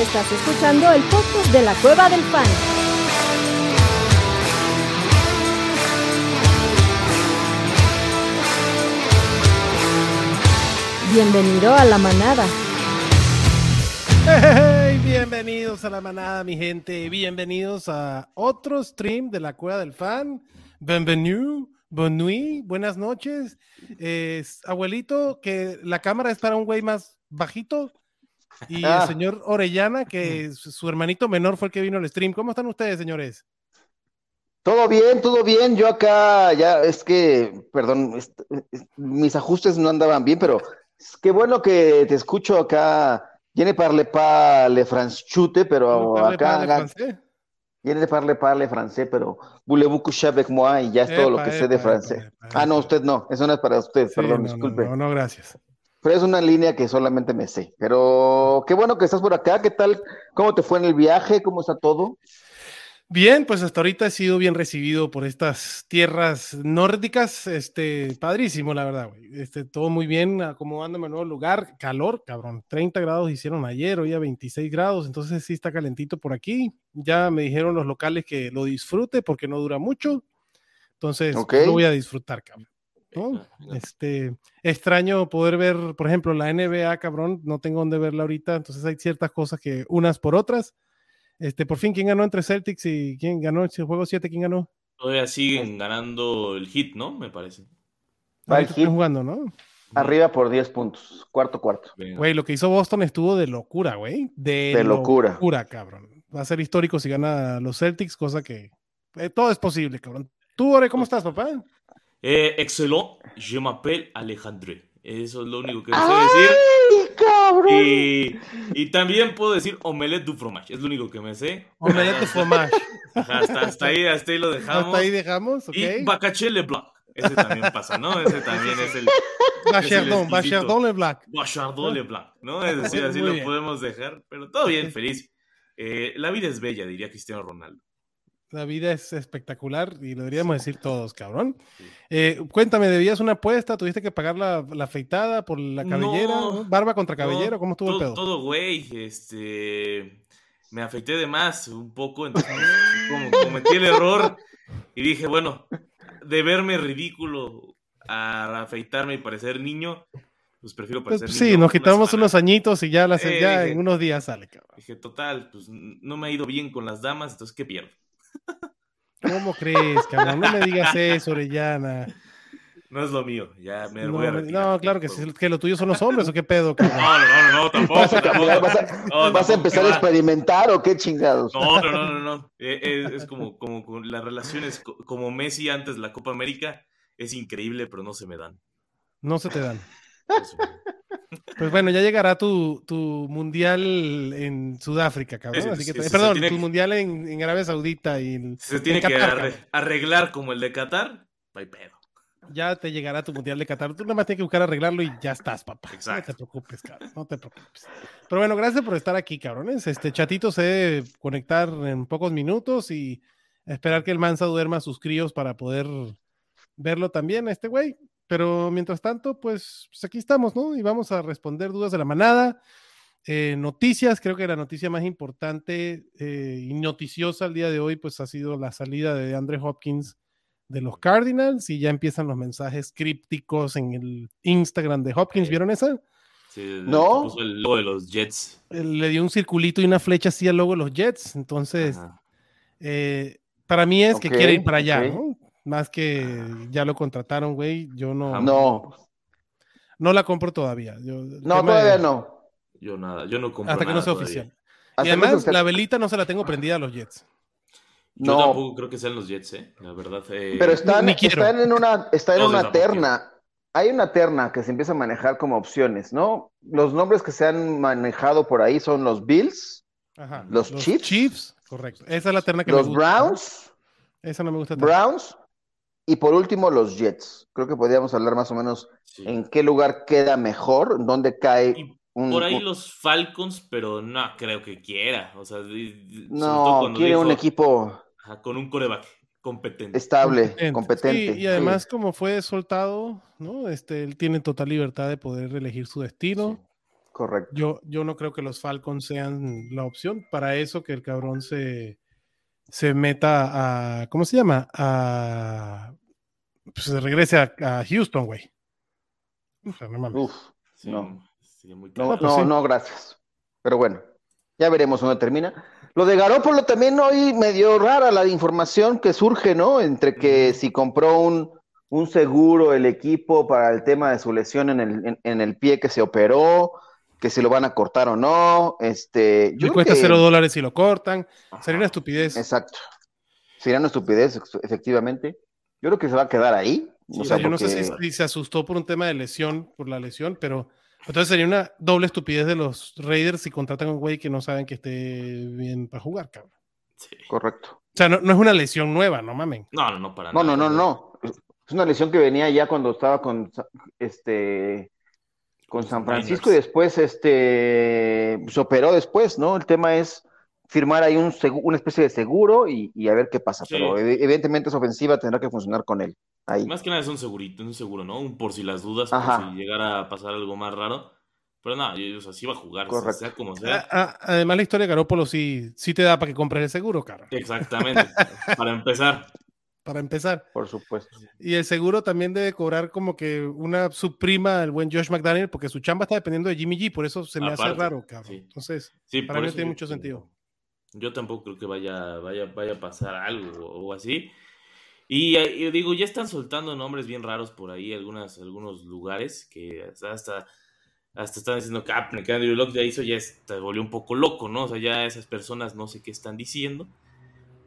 Estás escuchando el podcast de la Cueva del Fan. Bienvenido a la manada. Hey, bienvenidos a la manada, mi gente. Bienvenidos a otro stream de la Cueva del Fan. Bienvenido, bonne nuit, buenas noches. Es, abuelito, que la cámara es para un güey más bajito. Y Ah. el señor Orellana, que su hermanito menor fue el que vino al stream. ¿Cómo están ustedes, señores? Todo bien, todo bien. Yo acá ya es que, perdón, est- est- mis ajustes no andaban bien, pero es qué bueno que te escucho acá. Viene parle parle franchute, pero Parle, acá parle francés. viene parle parle francés, pero voulez-vous moi y ya es todo lo Epa, que sé de epa, francés. epa, epa, Ah, no, epa. usted no, eso no es para usted, Sí, perdón, no, no, disculpe. No, no, gracias. Pero es una línea que solamente me sé. Pero qué bueno que estás por acá. ¿Qué tal? ¿Cómo te fue en el viaje? ¿Cómo está todo? Bien, pues hasta ahorita he sido bien recibido por estas tierras nórdicas, este, padrísimo, la verdad, güey. Este, todo muy bien, acomodándome en un nuevo lugar, calor, cabrón, 30 grados hicieron ayer, hoy a 26 grados, entonces sí está calentito por aquí. Ya me dijeron los locales que lo disfrute porque no dura mucho, entonces lo voy a disfrutar, cabrón. ¿No? Este, extraño poder ver, por ejemplo, la NBA, cabrón, no tengo dónde verla ahorita, entonces hay ciertas cosas que unas por otras. Este, por fin, ¿quién ganó entre Celtics y quién ganó ese juego 7? ¿Quién ganó? Todavía siguen ganando el hit, ¿no? Me parece. Va el están Heat. jugando, ¿no? Arriba por 10 puntos, cuarto cuarto. Güey, lo que hizo Boston estuvo de locura, güey. De, De locura. locura, cabrón. Va a ser histórico si gana los Celtics, cosa que eh, todo es posible, cabrón. Tú, Ore, ¿cómo estás, papá? Eh, excellent, je m'appelle Alejandre. Eso es lo único que sé decir. ¡Ay, cabrón! Y, y también puedo decir omelette du fromage. Es lo único que me sé. Omelette de fromage. Ajá, hasta, hasta ahí, hasta ahí lo dejamos. Hasta ahí dejamos, ok. Y Bacaché Leblanc. Ese también pasa, ¿no? Ese también es el Bachardon. Bachardon Le Black. Bachardon Leblanc, ¿no? Es decir, así Muy lo bien. podemos dejar. Pero todo bien, feliz. Eh, la vida es bella, diría Cristiano Ronaldo. La vida es espectacular y lo deberíamos decir todos, cabrón. Eh, cuéntame, ¿debías una apuesta? ¿Tuviste que pagar la, la afeitada por la cabellera? ¿Barba contra cabellera? No, ¿Cómo estuvo el todo, pedo? Todo, güey. Este. Me afeité de más un poco, entonces como cometí el error y dije, bueno, de verme ridículo a afeitarme y parecer niño, pues prefiero Pues, parecer sí, niño nos quitamos unos añitos y ya, las, Eh, ya dije- en unos días sale, cabrón. Dije, total, pues no me ha ido bien con las damas, entonces ¿qué pierdo? ¿Cómo crees, cabrón? No me digas eso, Orellana. No es lo mío, ya me No, voy a retirar. no, claro que sí, que lo tuyo son los hombres, ¿o qué pedo, cabrón? No, no, no, no, tampoco, tampoco. ¿Vas a, No, vas a tampoco, empezar ¿qué a va? experimentar o qué chingados? No, no, no, no, no. Eh, Es, es como, como con las relaciones co- como Messi antes de la Copa América. Es increíble, pero no se me dan. No se te dan. Eso. Pues bueno, ya llegará tu, tu mundial en Sudáfrica, cabrón. Así que, se perdón, tu que- mundial en, en Arabia Saudita y en- Se tiene en que Qatar, cabrón. arreglar como el de Qatar. Hay pedo. Ya te llegará tu mundial de Qatar. Tú nada más tienes que buscar arreglarlo y ya estás, papá. Exacto. No te preocupes, cabrón. No te preocupes. Pero bueno, gracias por estar aquí, cabrones. Este chatito se debe conectar en pocos minutos y esperar que el Mansa duerma a sus críos para poder verlo también, este güey. Pero mientras tanto, pues, pues aquí estamos, ¿no? Y vamos a responder dudas de la manada. Eh, noticias, creo que la noticia más importante eh, y noticiosa el día de hoy, pues ha sido la salida de Andre Hopkins de los Cardinals y ya empiezan los mensajes crípticos en el Instagram de Hopkins. ¿Vieron esa? Sí, No. puso el logo de los Jets. Él le dio un circulito y una flecha así al logo de los Jets. Entonces, eh, para mí es que quiere ir para allá. ¿no? Más que ya lo contrataron, güey. Yo no. No, no la compro todavía. Yo, no, todavía no. Yo nada, yo no compro Hasta que no sea todavía. oficial. Hasta y además, la velita no se la tengo prendida a los Jets. Yo No. tampoco creo que sean los Jets, ¿eh? La verdad. eh, Pero están, están en una, está en No, una terna. Hay una terna que se empieza a manejar como opciones, ¿no? Los nombres que se han manejado por ahí son los Bills, Ajá. ¿Los Chiefs? correcto. Esa es la terna que me los gusta. Browns, Esa no me gusta tanto. Browns y por último los Jets. Creo que podríamos hablar más o menos sí. en qué lugar queda mejor, dónde cae Y un... por ahí un- los Falcons, pero no creo que quiera. O sea, No, quiere un equipo con un coreback competente. estable, Competente. competente. Sí, y además, como fue soltado, ¿no? Este, él tiene total libertad de poder elegir su destino. Correcto. Yo, yo no creo que los Falcons sean la opción. Para eso que el cabrón se, se meta a. ¿Cómo se llama? A. Pues se regrese a, a Houston, güey. O sea, no mames. Uf, Sí, No. sería muy no, No, pues no, sí. no, gracias. Pero bueno, ya veremos dónde termina. Lo de Garópolo también hoy medio rara la información que surge, ¿no? Entre que si compró un, un seguro el equipo para el tema de su lesión en el, en, en el pie que se operó, que si lo van a cortar o no. Este, yo Le creo cuesta que- cero dólares si lo cortan. Ajá. Sería una estupidez. Exacto. Sería una estupidez, efectivamente. Yo creo que se va a quedar ahí. Sí, o sea, yo no sé si, si se asustó por un tema de lesión, por la lesión, pero entonces sería una doble estupidez de los Raiders si contratan a un güey que no saben que esté bien para jugar, cabrón. Sí. Correcto. O sea, no, no es una lesión nueva, no mamen. No, no, no, para No, no, nada. no, no. Es una lesión que venía ya cuando estaba con este con San Francisco y después este se operó después, ¿no? El tema es firmar ahí un segu- una especie de seguro y, y a ver qué pasa. Sí. Pero ev- evidentemente esa ofensiva tendrá que funcionar con él. Ahí. Más que nada es un segurito, un seguro, ¿no? Un por si las dudas, Ajá. por si llegara a pasar algo más raro. Pero no, yo, o sea, sí va a jugar, Correcto. sea como sea. ah, además, la historia de Garópolo sí, sí te da para que compres el seguro, cabrón. Exactamente. para empezar. Para empezar. Por supuesto. Y el seguro también debe cobrar como que una subprima al buen Josh McDaniel, porque su chamba está dependiendo de Jimmy G, por eso se me hace raro, cabrón. sí. Entonces, Sí, para mí no tiene yo- mucho sentido. Yo tampoco creo que vaya, vaya, vaya a pasar algo o así. Y, yo digo, ya están soltando nombres bien raros por ahí, algunas, algunos lugares que hasta, hasta, están diciendo que, ah, que Andrew Locke ya hizo, ya se volvió un poco loco, ¿no? O sea, ya esas personas no sé qué están diciendo.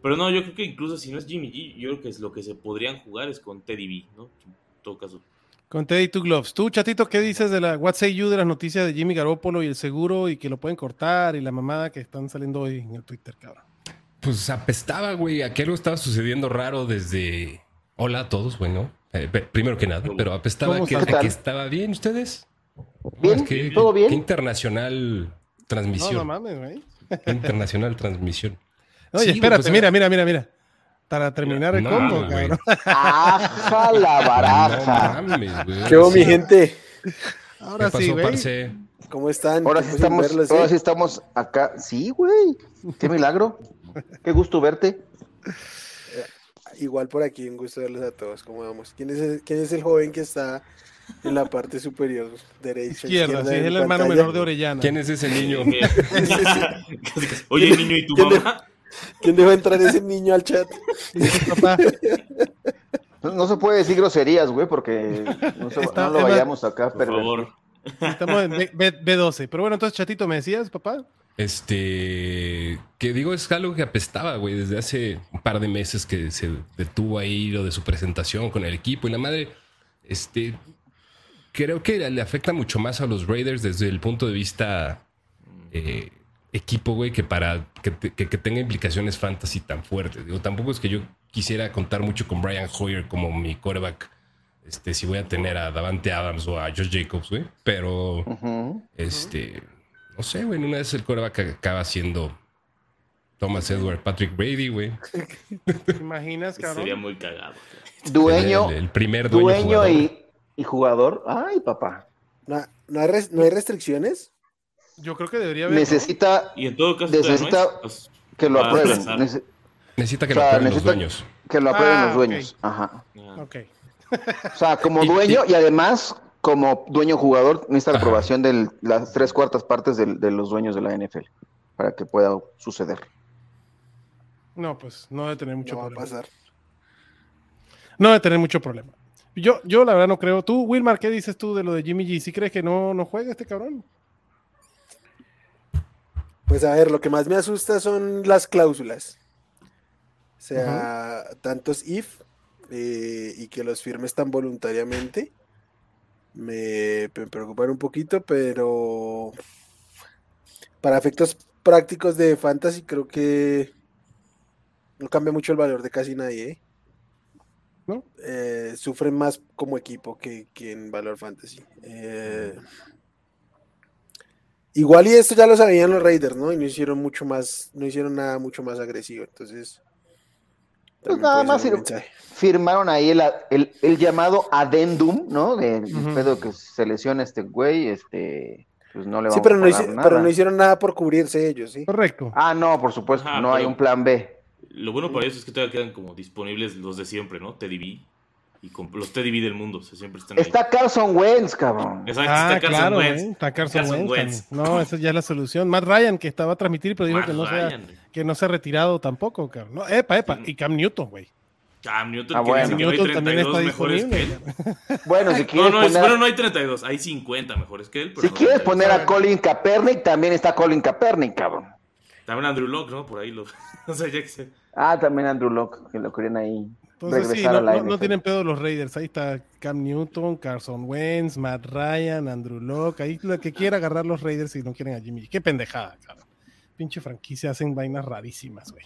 Pero no, yo creo que incluso si no es Jimmy G, yo creo que es lo que se podrían jugar es con Teddy B, ¿no? En todo caso. Con Teddy Two Gloves. Tú, chatito, ¿qué dices de la What Say You de las noticias de Jimmy Garoppolo y el seguro y que lo pueden cortar y la mamada que están saliendo hoy en el Twitter, cabrón? Pues apestaba, güey. Aquí algo estaba sucediendo raro desde. Hola a todos, bueno. Eh, primero que nada, pero apestaba ¿Cómo que, que estaba bien. ¿Ustedes? Bien, Es que- todo bien. Qué internacional No, transmisión. no mames, güey. Qué internacional transmisión. Oye, Sí, espérate, mira, mira, mira, mira. Para terminar el No, combo, güey. cabrón. ¡Aja la baraja! No mames. ¿Qué hubo, mi Sí. gente? Ahora ¿Qué pasó, sí, güey. parce? ¿Cómo están? Ahora sí estamos, verlos, ahora ¿eh? sí estamos acá. Sí, güey. Qué milagro. Qué gusto verte. Igual por aquí, un gusto verlos a todos. ¿Cómo vamos? ¿Quién es el, quién es el joven que está en la parte superior derecha? Izquierda, sí, de es el hermano pantalla? menor de Orellana. ¿Quién es ese niño? Oye, niño, ¿y tu ¿Quién de- mamá? ¿Quién dejó entrar ese niño al chat? Papá, No, no se puede decir groserías, güey, porque no, se- Está- no lo Emma, vayamos acá Por perder. favor. estamos en B, B- B12. Pero bueno, entonces, chatito, ¿me decías, papá? Este, que digo, es algo que apestaba, güey, desde hace un par de meses que se detuvo ahí lo de su presentación con el equipo y la madre, este, creo que le afecta mucho más a los Raiders desde el punto de vista eh, equipo, güey, que para que, que- que tenga implicaciones fantasy tan fuertes. Digo, tampoco es que yo quisiera contar mucho con Brian Hoyer como mi quarterback. Este, si voy a tener a Davante Adams o a Josh Jacobs, güey. Pero este, no sé, güey, una vez el coreback acaba siendo Thomas Edward, Patrick Brady, güey. ¿Te imaginas, cabrón? Sería muy cagado. Dueño, El, el primer dueño, dueño jugador. y, y jugador. Ay, papá. ¿No, no hay, res- no hay restricciones? Yo creo que debería haber. ¿no? Necesita Y en todo caso, Necesita no es, pues, que lo aprueben. Nece- Necesita que O sea, lo aprueben los dueños. que lo aprueben Ah, los ok. dueños. Ajá. ya. Ok. O sea, como Y- dueño y además como dueño jugador necesita la aprobación de las tres cuartas partes del- de, los dueños de la NFL para que pueda suceder. No, pues no debe tener mucho No va a problema. pasar. No debe tener mucho problema. Yo, yo la verdad no creo. Tú, Wilmar, ¿qué dices tú de lo de Jimmy G? ¿Sí crees que no, no juega este cabrón? Pues a ver, lo que más me asusta son las cláusulas. O sea, tantos if eh, y que los firmes tan voluntariamente. Me, me preocupan un poquito, pero para efectos prácticos de fantasy creo que no cambia mucho el valor de casi nadie. ¿eh? ¿No? Eh, sufren más como equipo que, que en valor fantasy. Eh, Igual y esto ya lo sabían los Raiders, ¿no? Y no hicieron mucho más, no hicieron nada mucho más agresivo. Entonces. Pues nada más mensaje. Firmaron ahí el, el- el llamado adendum, ¿no? De pedo que se lesiona este güey, este pues no le Sí, vamos pero a no, pagar hici- nada. pero no hicieron nada por cubrirse ellos, ¿sí? Correcto. Ah, no, por supuesto, Ajá, no hay un plan B. Lo bueno para eso es que todavía quedan como disponibles los de siempre, ¿no? Teddy B. Y con los Teddy B del mundo, o sea, siempre están ahí. Está Carson Wentz, cabrón. Exacto, Ah, está Carson claro, Wentz. ¿eh? está Carson, Carson Wentz. No, esa ya es la solución. Matt Ryan, que estaba a transmitir, pero dijo Matt que no, se ha, Ryan. que no se ha retirado tampoco, cabrón. No, epa, epa. Sí. Y Cam Newton, güey. Cam Newton, Ah, que bueno. que no hay Newton también 32 está mejores que él. Bueno, si No, quieres no, es, poner, bueno, no hay 32, hay 50 mejores que él. pero si no quieres 32. poner a Colin Kaepernick, también está Colin Kaepernick, cabrón. También Andrew Locke, ¿no? Por ahí lo. o sea, ya que se- Ah, también Andrew Locke, que lo querían ahí Entonces, sí, no, a la no- tienen pedo los Raiders. Ahí está Cam Newton, Carson Wentz, Matt Ryan, Andrew Locke. Ahí lo que quiera agarrar los Raiders si no quieren a Jimmy. G. Qué pendejada, cabrón. Pinche franquicia, hacen vainas rarísimas, güey.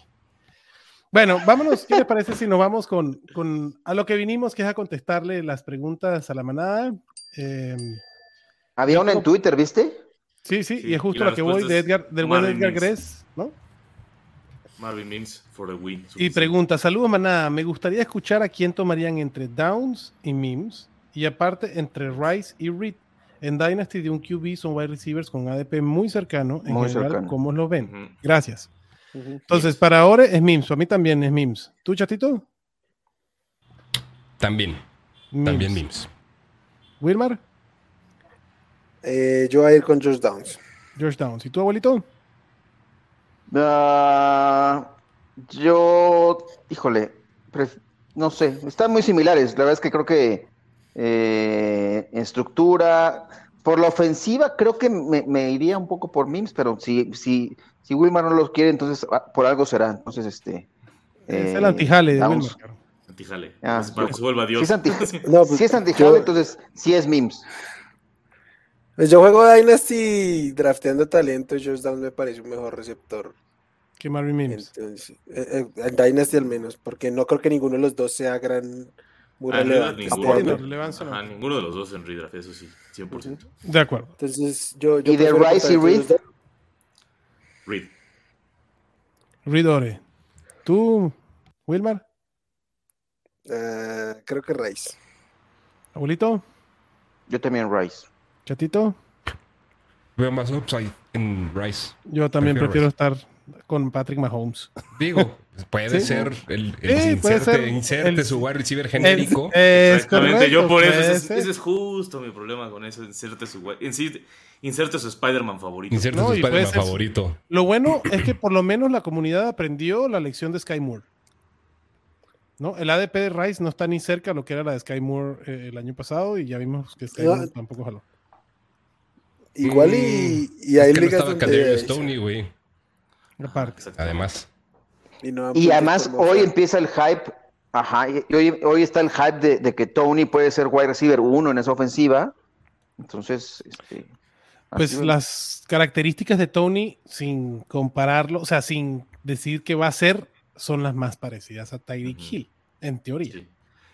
Bueno, vámonos. ¿Qué les parece si nos vamos con, con a lo que vinimos, que es a contestarle las preguntas a la manada? Eh, Había una en Twitter, ¿viste? sí, sí, Sí, y es justo y la lo que voy de Edgar, del buen Edgar. Gress, ¿no? Marvin Mims for the win. Y pregunta, saludos manada, me gustaría escuchar a quién tomarían entre Downs y Mims y aparte entre Rice y Reed. En Dynasty de un QB son wide receivers con ADP muy cercano. En Muy general, cercano. ¿cómo lo ven? Gracias. Entonces, para ahora es Mims, para mí también es Mims. ¿Tú, chatito? También, Mims. también memes. Wilmar, Eh, yo voy a ir con Josh Downs. George Downs. ¿Y tú, abuelito? Ah, yo, híjole, pref- no sé, están muy similares. La verdad es que creo que eh, en estructura, por la ofensiva, creo que me, me iría un poco por Mims, pero si, si, si Wilmar no los quiere, entonces ah, por algo será. Entonces, este. es eh, el antijale de. Wilmar. Antijale. Ah, para yo- que se vuelva Si Dios. es, anti, No, pues, si es antijale, yo- entonces sí es Mims. Pues yo juego Dynasty drafteando talento. Josh Downs me parece un mejor receptor. Que Marvin Mims. Entonces, eh, eh, en Dynasty al menos, porque no creo que ninguno de los dos sea gran. Muy Ah, relevante este ninguno. relevancia, no. De los dos en redraft, eso sí, 100%. De acuerdo. Entonces, yo. yo ¿Y de Rice y Reed? dos. Reed. Ridore. ¿Tú, Wilmar? Ah, creo que Rice. ¿Abuelito? Yo también Rice. ¿Chatito? Veo más upside en Rice. Yo también Prefiero prefiero estar con Patrick Mahomes. Digo, puede Sí. ser el, el Sí, puede inserte, ser inserte el- su wide receiver genérico. Es Exactamente, correcto, yo por eso, ese es, ser. ese es justo mi problema con eso, inserte su, insi- inserte su Spider-Man favorito. inserte No, su Spider-Man favorito. Lo bueno es que por lo menos la comunidad aprendió la lección de Sky Moore. ¿No? El ADP de Rice no está ni cerca a lo que era la de Sky Moore eh, el año pasado y ya vimos que Sky. Moore tampoco jaló. Igual Mm, y, y hay es que no ligas estaba donde- Kadarius Stoney, güey. Además. y no Y además hoy empieza el hype, ajá, y hoy, hoy está el hype de, de que Tony puede ser wide receiver uno en esa ofensiva. Entonces, este, Pues así- las características de Tony, sin compararlo, o sea, sin decir que va a ser, son las más parecidas a Tyreek Ujú. Hill, en teoría. Sí.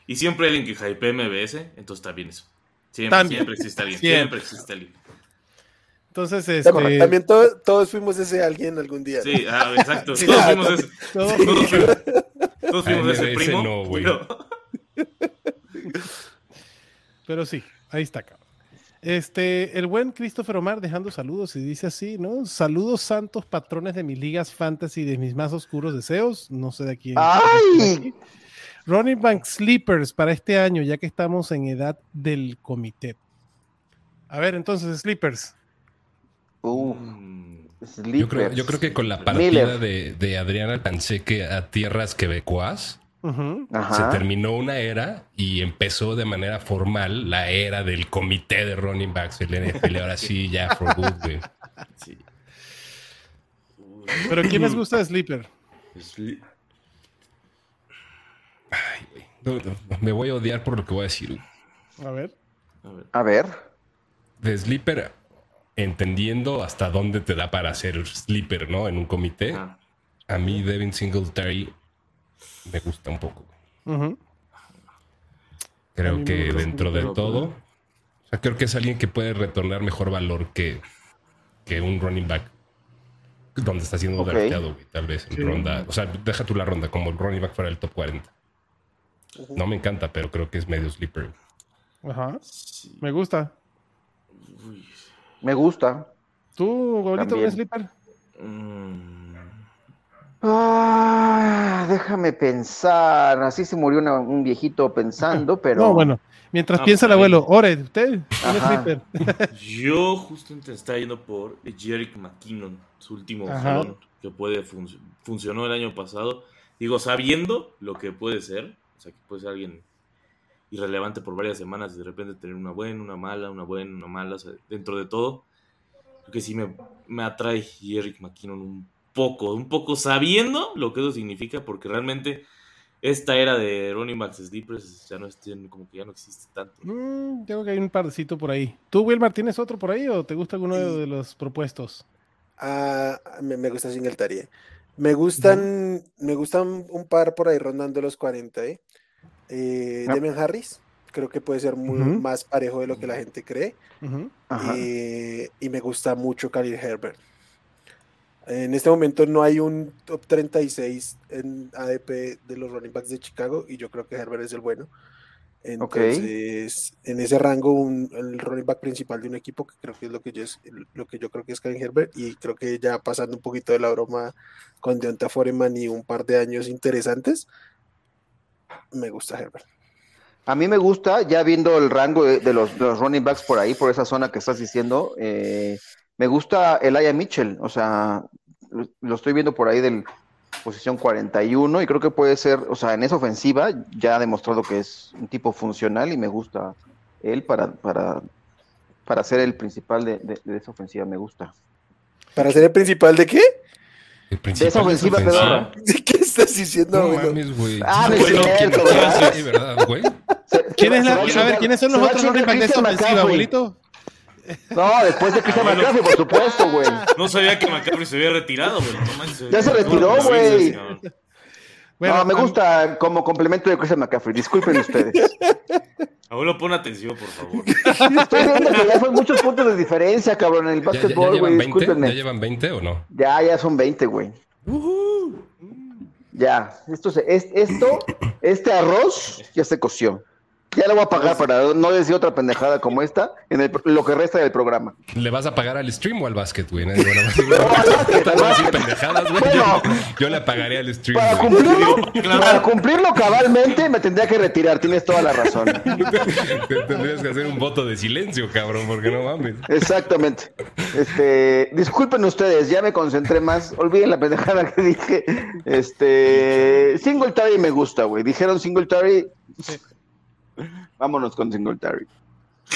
Y siempre hay alguien que hype MBS, entonces está bien eso. Siempre, También. siempre existe alguien, Siempre. siempre existe alguien. Entonces, También, este, también to- todos fuimos ese alguien algún día. ¿no? Sí, ah, exacto. Sí, todos ah, fuimos ese, todo- todos fuimos, todos fuimos ese primo. no, güey. pero- Pero sí, ahí está, cabrón. Este, el buen Christopher Omar dejando saludos y dice así, ¿no? Saludos santos patrones de mis ligas fantasy de mis más oscuros deseos. No sé de quién. ¡Ay! Running Back Sleepers para este año, ya que estamos en edad del comité. A ver, entonces, Sleepers. Uh, Mm, Yo creo, yo creo que con la partida de, de Adrián Alcanseque a tierras. Ajá. se terminó una era y empezó de manera formal la era del comité de running backs del NFL. Ahora sí, ya for good, güey. sí. Pero ¿quién les gusta de Sleeper? Sli- Ay, güey. No, no, no, me voy a odiar por lo que voy a decir. güey. A ver. a ver. A ver. De Sleeper, entendiendo hasta dónde te da para hacer Sleeper, ¿no? En un comité. Ah, A mí Devin Singletary me gusta un poco. Creo que dentro de todo, pero- o sea, creo que es alguien que puede retornar mejor valor que, que un running back donde está siendo Ok. drafteado, güey, tal vez en Sí. ronda. O sea, deja tú la ronda como el running back fuera del top 40. No me encanta, pero creo que es medio sleeper. Ajá. sí. Me gusta. Uy. Me gusta. ¿Tú, Gabrielito, También. un sleeper? Mm, Ah, déjame pensar. Así se murió una- un viejito pensando, pero. No, bueno. Mientras Ah, piensa el abuelo, Ore, ¿usted? Un Ajá. sleeper. Yo justamente estaba yendo por Jerick McKinnon, su último jalón que puede func- funcionó el año pasado. Digo, sabiendo lo que puede ser, o sea, que puede ser alguien irrelevante por varias semanas y de repente tener una buena, una mala, una buena, una mala, o sea, dentro de todo, creo que sí me, me atrae Jerick McKinnon un poco, un poco sabiendo lo que eso significa, porque realmente esta era de running backs sleepers ya no es- como que ya no existe tanto. Mm, tengo que hay un parcito por ahí. ¿Tú, Wilmar, tienes otro por ahí o te gusta alguno de, de los propuestos? Ah, me, me gusta Singletary. Me gustan, me gustan un par por ahí rondando los 40, ¿eh? Eh, Ah. Demian Harris, creo que puede ser muy Ujú. más parejo de lo que la gente cree. Ujú. Ajá. Eh, y me gusta mucho Khalil Herbert. En este momento no hay un top 36 en ADP de los running backs de Chicago y yo creo que Herbert es el bueno. Entonces, en ese rango, un- el running back principal de un equipo, que creo que es lo que yo, es, lo que yo creo que es Khalil Herbert, y creo que ya pasando un poquito de la broma con Deonta Foreman y un par de años interesantes, me gusta Herbert. A mí me gusta, ya viendo el rango de, de los, de los running backs por ahí, por esa zona que estás diciendo, eh, me gusta Elijah Mitchell, o sea, lo, lo estoy viendo por ahí del posición 41 y creo que puede ser, o sea, en esa ofensiva ya ha demostrado que es un tipo funcional y me gusta él para, para, para ser el principal de, de- de esa ofensiva, me gusta. ¿Para ser el principal de qué? El De esa ofensiva ofensiva. Pedorra. ¿De qué estás diciendo, No mames, güey. Ah, no es Bueno, cierto, ¿quién- ¿verdad? Sí, verdad, güey. ¿Quién es la- a ver, ¿quiénes son los otros running backs de esta ofensiva, abuelito? No, después de Christian. McCaffrey, por supuesto, güey. No sabía que McCaffrey se había retirado, güey. No. Ya se retiró, güey. Bueno, no, me gusta como complemento de Christian McCaffrey. Disculpen ustedes. Abuelo, pon atención, por favor. Estoy viendo que ya son muchos puntos de diferencia, cabrón, en el ¿Ya, ya- ya básquetbol, güey. 20? ¿Ya Discúlpenme. llevan 20 o no? Ya, ya son 20, güey. Ya, esto, se, es, esto, este arroz ya se coció. Ya lo voy a pagar para no decir otra pendejada como esta en el, lo que resta del programa. ¿Le vas a pagar al stream o al básquet, güey? No, pendejadas, güey. Bueno. Yo, yo le pagaría al stream, Para güey. cumplirlo, para cumplirlo cabalmente me tendría que retirar, tienes toda la razón. Te- Tendrías que hacer un voto de silencio, cabrón, porque no mames. Exactamente. Este, disculpen ustedes, ya me concentré más. Olviden la pendejada que dije. Este, Singletary me gusta, güey. Dijeron Singletary. Vámonos con Singletary.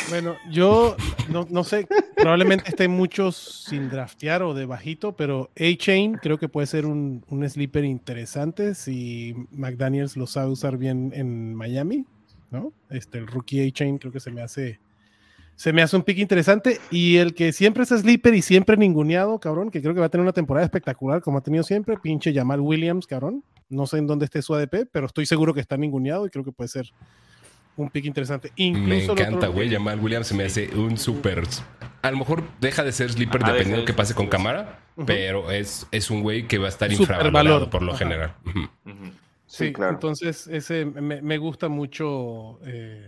Bueno, yo no, no sé, probablemente estén muchos sin draftear o de bajito, pero A-Chain creo que puede ser un, un sleeper interesante si McDaniels lo sabe usar bien en Miami, ¿no? Este, el rookie A-Chain creo que se me hace se me hace un pick interesante y el que siempre es sleeper y siempre ninguneado, cabrón, que creo que va a tener una temporada espectacular como ha tenido siempre, pinche Jamal Williams, cabrón. No sé en dónde esté su ADP, pero estoy seguro que está ninguneado y creo que puede ser un pick interesante. Me Incluso el encanta, güey. Jamal Williams se me hace un súper. A lo mejor deja de ser sleeper Ajá, dependiendo de qué pase con cámara, pero es, es un güey que va a estar infravalorado por lo Ajá. general. Sí, Sí, claro. entonces ese me, me gusta mucho. eh,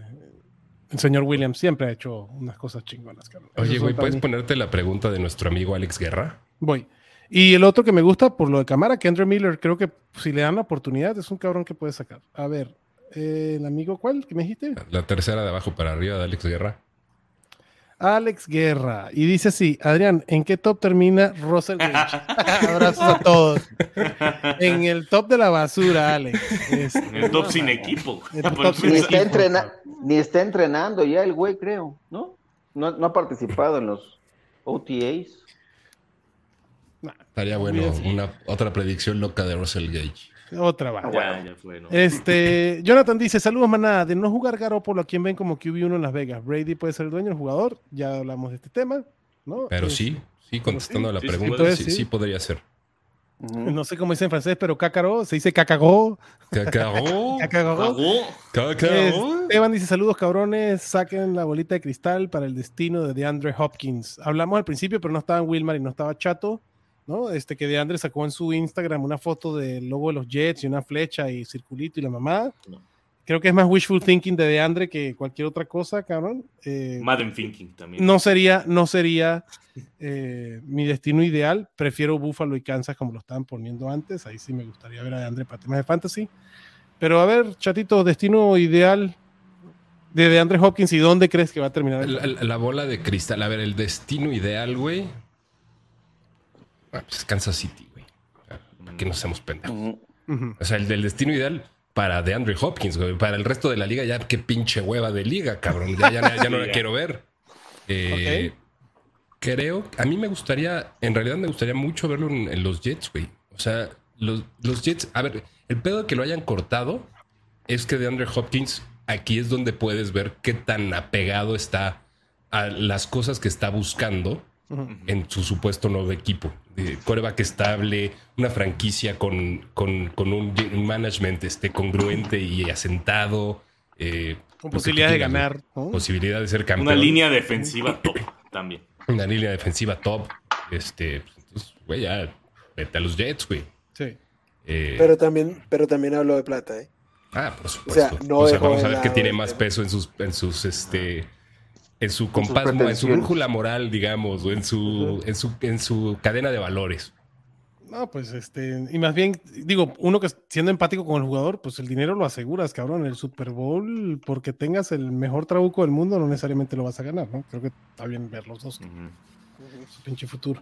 el señor Williams siempre ha hecho unas cosas chingonas, cabrón. Esos Oye, güey, ¿puedes ponerte la pregunta de nuestro amigo Alex Guerra? Voy. Y el otro que me gusta por lo de cámara, Kendra Miller, creo que si le dan la oportunidad es un cabrón que puede sacar. A ver, eh, el amigo, ¿cuál que me dijiste? La tercera de abajo para arriba de Alex Guerra. Alex Guerra. Y dice así, Adrián, ¿en qué top termina Russell Gage? Abrazos a todos. En el top de la basura, Alex. Este, En el top sin equipo. En el Por top sin Ni empezar. está, equipo. entrena ni está entrenando ya el güey, creo, ¿no? No, no ha participado en los OTAs. Estaría bueno una otra predicción loca de Russell Gage. Otra va. Ya, ya fue, ¿no? Este, Jonathan dice, saludos manada, de no jugar Garoppolo, ¿a quién ven como QB1 en Las Vegas? Brady puede ser el dueño del jugador, ya hablamos de este tema, ¿no? Pero Es- sí, sí, contestando a la Sí, pregunta, sí, sí. sí podría ser. No sé cómo dice en francés, pero cácaro, se dice cacagó. Cacao. Cacagó. Cagó. Cacao. Esteban dice, saludos cabrones, saquen la bolita de cristal para el destino de DeAndre Hopkins. Hablamos al principio, pero no estaba en Wilmar y no estaba Chato, ¿no? Este que DeAndre sacó en su Instagram una foto del logo de los Jets y una flecha y circulito y la mamá. No. creo que es más wishful thinking de DeAndre que cualquier otra cosa, cabrón. Eh, Madden Thinking también. no sería, no sería eh, mi destino ideal. Prefiero Buffalo y Kansas como lo estaban poniendo antes. Ahí sí me gustaría ver a DeAndre para temas de fantasy. Pero a ver, chatito, destino ideal de DeAndre Hopkins y dónde crees que va a terminar. el- La, la- la bola de cristal. A ver, el destino ideal, güey. Ah, pues Kansas City, güey. ¿Para qué nos hacemos pendejos? O sea, el del destino ideal para DeAndre Hopkins, güey. Para el resto de la liga, ya qué pinche hueva de liga, cabrón. Ya, ya, ya no la quiero ver. Eh, Creo, a mí me gustaría, en realidad me gustaría mucho verlo en, en los Jets, güey. O sea, los, los Jets, a ver, el pedo de que lo hayan cortado es que DeAndre Hopkins, aquí es donde puedes ver qué tan apegado está a las cosas que está buscando en su supuesto nuevo equipo. De coreback estable, una franquicia con, con, con un, un management este, congruente y asentado. eh, Con que posibilidad de ganar. ¿no? Posibilidad de ser campeón. Una línea defensiva top también. Una línea defensiva top. Este, pues, entonces, güey, ya vete a los Jets, güey. Sí. Eh, Pero también, pero también habló de plata, ¿eh? ah, por supuesto. sea, no O sea, dejó vamos a ver qué lado tiene más peso en sus, en sus, este, en su compás, en su brújula moral, digamos, o en su, en su, en su cadena de valores. No, pues este, y más bien, digo, uno que siendo empático con el jugador, pues el dinero lo aseguras, cabrón. El Super Bowl, porque tengas el mejor trabuco del mundo, no necesariamente lo vas a ganar, ¿no? Creo que está bien ver los dos, Ujú. su pinche futuro.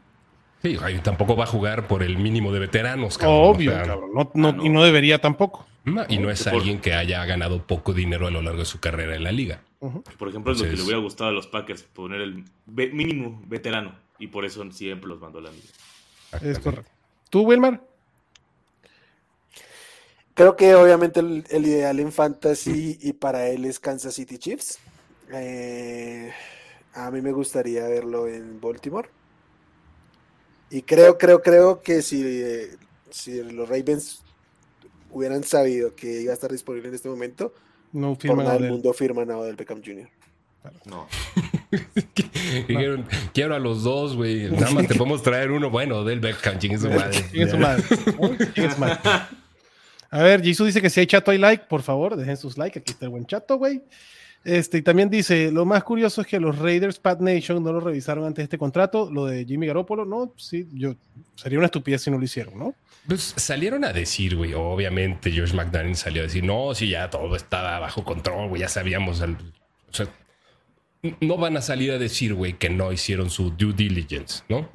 Sí, tampoco va a jugar por el mínimo de veteranos, cabrón. Obvio, o sea, cabrón. No, no- Ah, no. Y no debería tampoco. no, Y no es Por- alguien que haya ganado poco dinero a lo largo de su carrera en la liga. Por ejemplo, es lo que le hubiera gustado a los Packers, poner el ve- mínimo veterano. Y por eso siempre los mandó a la liga. Es correcto. ¿Tú, Wilmar? Creo que obviamente el, el ideal en fantasy y para él es Kansas City Chiefs. Eh, a mí me gustaría verlo en Baltimore. Y creo, creo, creo que si, eh, si los Ravens hubieran sabido que iba a estar disponible en este momento, No por firma nada del mundo firman a Odell Beckham Jr. No. Dijeron, quiero a los dos, güey. Nada más te podemos traer uno bueno del Beckham, chingue su madre. Chingue su madre. ¿no? Chingue su madre. A ver, Jisoo dice que si hay chato hay like, por favor, dejen sus likes. Aquí está el buen chato, güey. Este, y también dice, lo más curioso es que los Raiders Pat Nation no lo revisaron antes de este contrato, lo de Jimmy Garoppolo, no, sí, yo sería una estupidez si no lo hicieron, ¿no? Pues salieron a decir, güey, obviamente George McDaniel salió a decir, no, si ya todo estaba bajo control, güey, ya sabíamos. al- O sea, no van a salir a decir, güey, que no hicieron su due diligence, ¿no?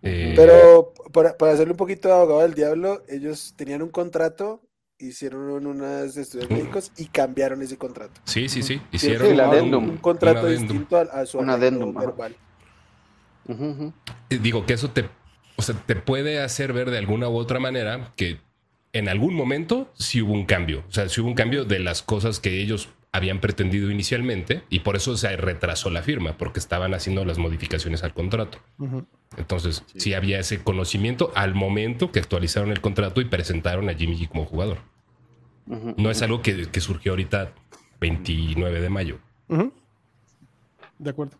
Eh, Pero para, para hacerle un poquito de abogado del diablo, ellos tenían un contrato, hicieron unos estudios médicos y cambiaron ese contrato. Sí, sí, sí. sí, Hicieron el un- adendum. Un contrato un distinto a, a su Un adendum, verbal. Eh, Digo que eso te, o sea, te puede hacer ver de alguna u otra manera que en algún momento sí hubo un cambio. O sea, sí hubo un cambio de las cosas que ellos habían pretendido inicialmente y por eso se retrasó la firma, porque estaban haciendo las modificaciones al contrato. Entonces, sí. Sí. había ese conocimiento al momento que actualizaron el contrato y presentaron a Jimmy G como jugador. No es algo que, que surgió ahorita 29 de mayo. De acuerdo.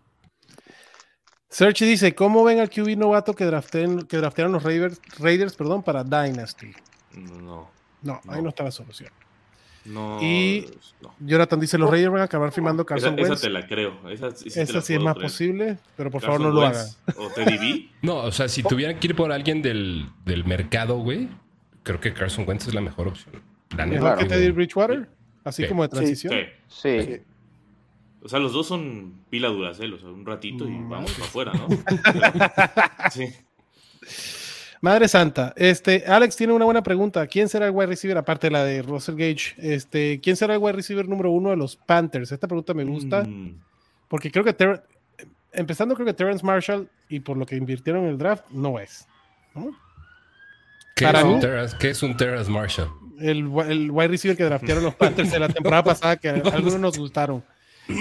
Search dice, ¿cómo ven al QB novato que, draften- que draftearon los Raiders, Raiders perdón, para Dynasty? No. No, ahí No. no está la solución. No. Y- no. Jonathan dice, los Raiders van a acabar firmando Esa, Carson esa Wentz. te la creo. Esa, esa sí te Esa la sí es más creer. posible, pero por Carson favor no lo hagan. O Teddy B. No, o sea, si tuvieran que ir por alguien del, del mercado, güey, creo que Carson Wentz es la mejor opción. La neta, Mejor que Teddy Bridgewater, así Sí. como de transición. Sí. Sí. Sí. O sea, los dos son pila Duracell, o sea, un ratito y Mm. vamos para afuera, ¿no? Sí. Madre Santa, este, Alex tiene una buena pregunta. ¿Quién será el wide receiver, aparte de la de Russell Gage? Este, ¿Quién será el wide receiver número uno de los Panthers? Esta pregunta me gusta, Mm, porque creo que, Ter- empezando creo que Terrence Marshall, y por lo que invirtieron en el draft, no es. ¿no? ¿Qué, Para es mí- un Terrace, ¿Qué es un Terrace Marshall? El, el wide receiver que draftearon los Panthers de la temporada pasada, que a algunos nos gustaron.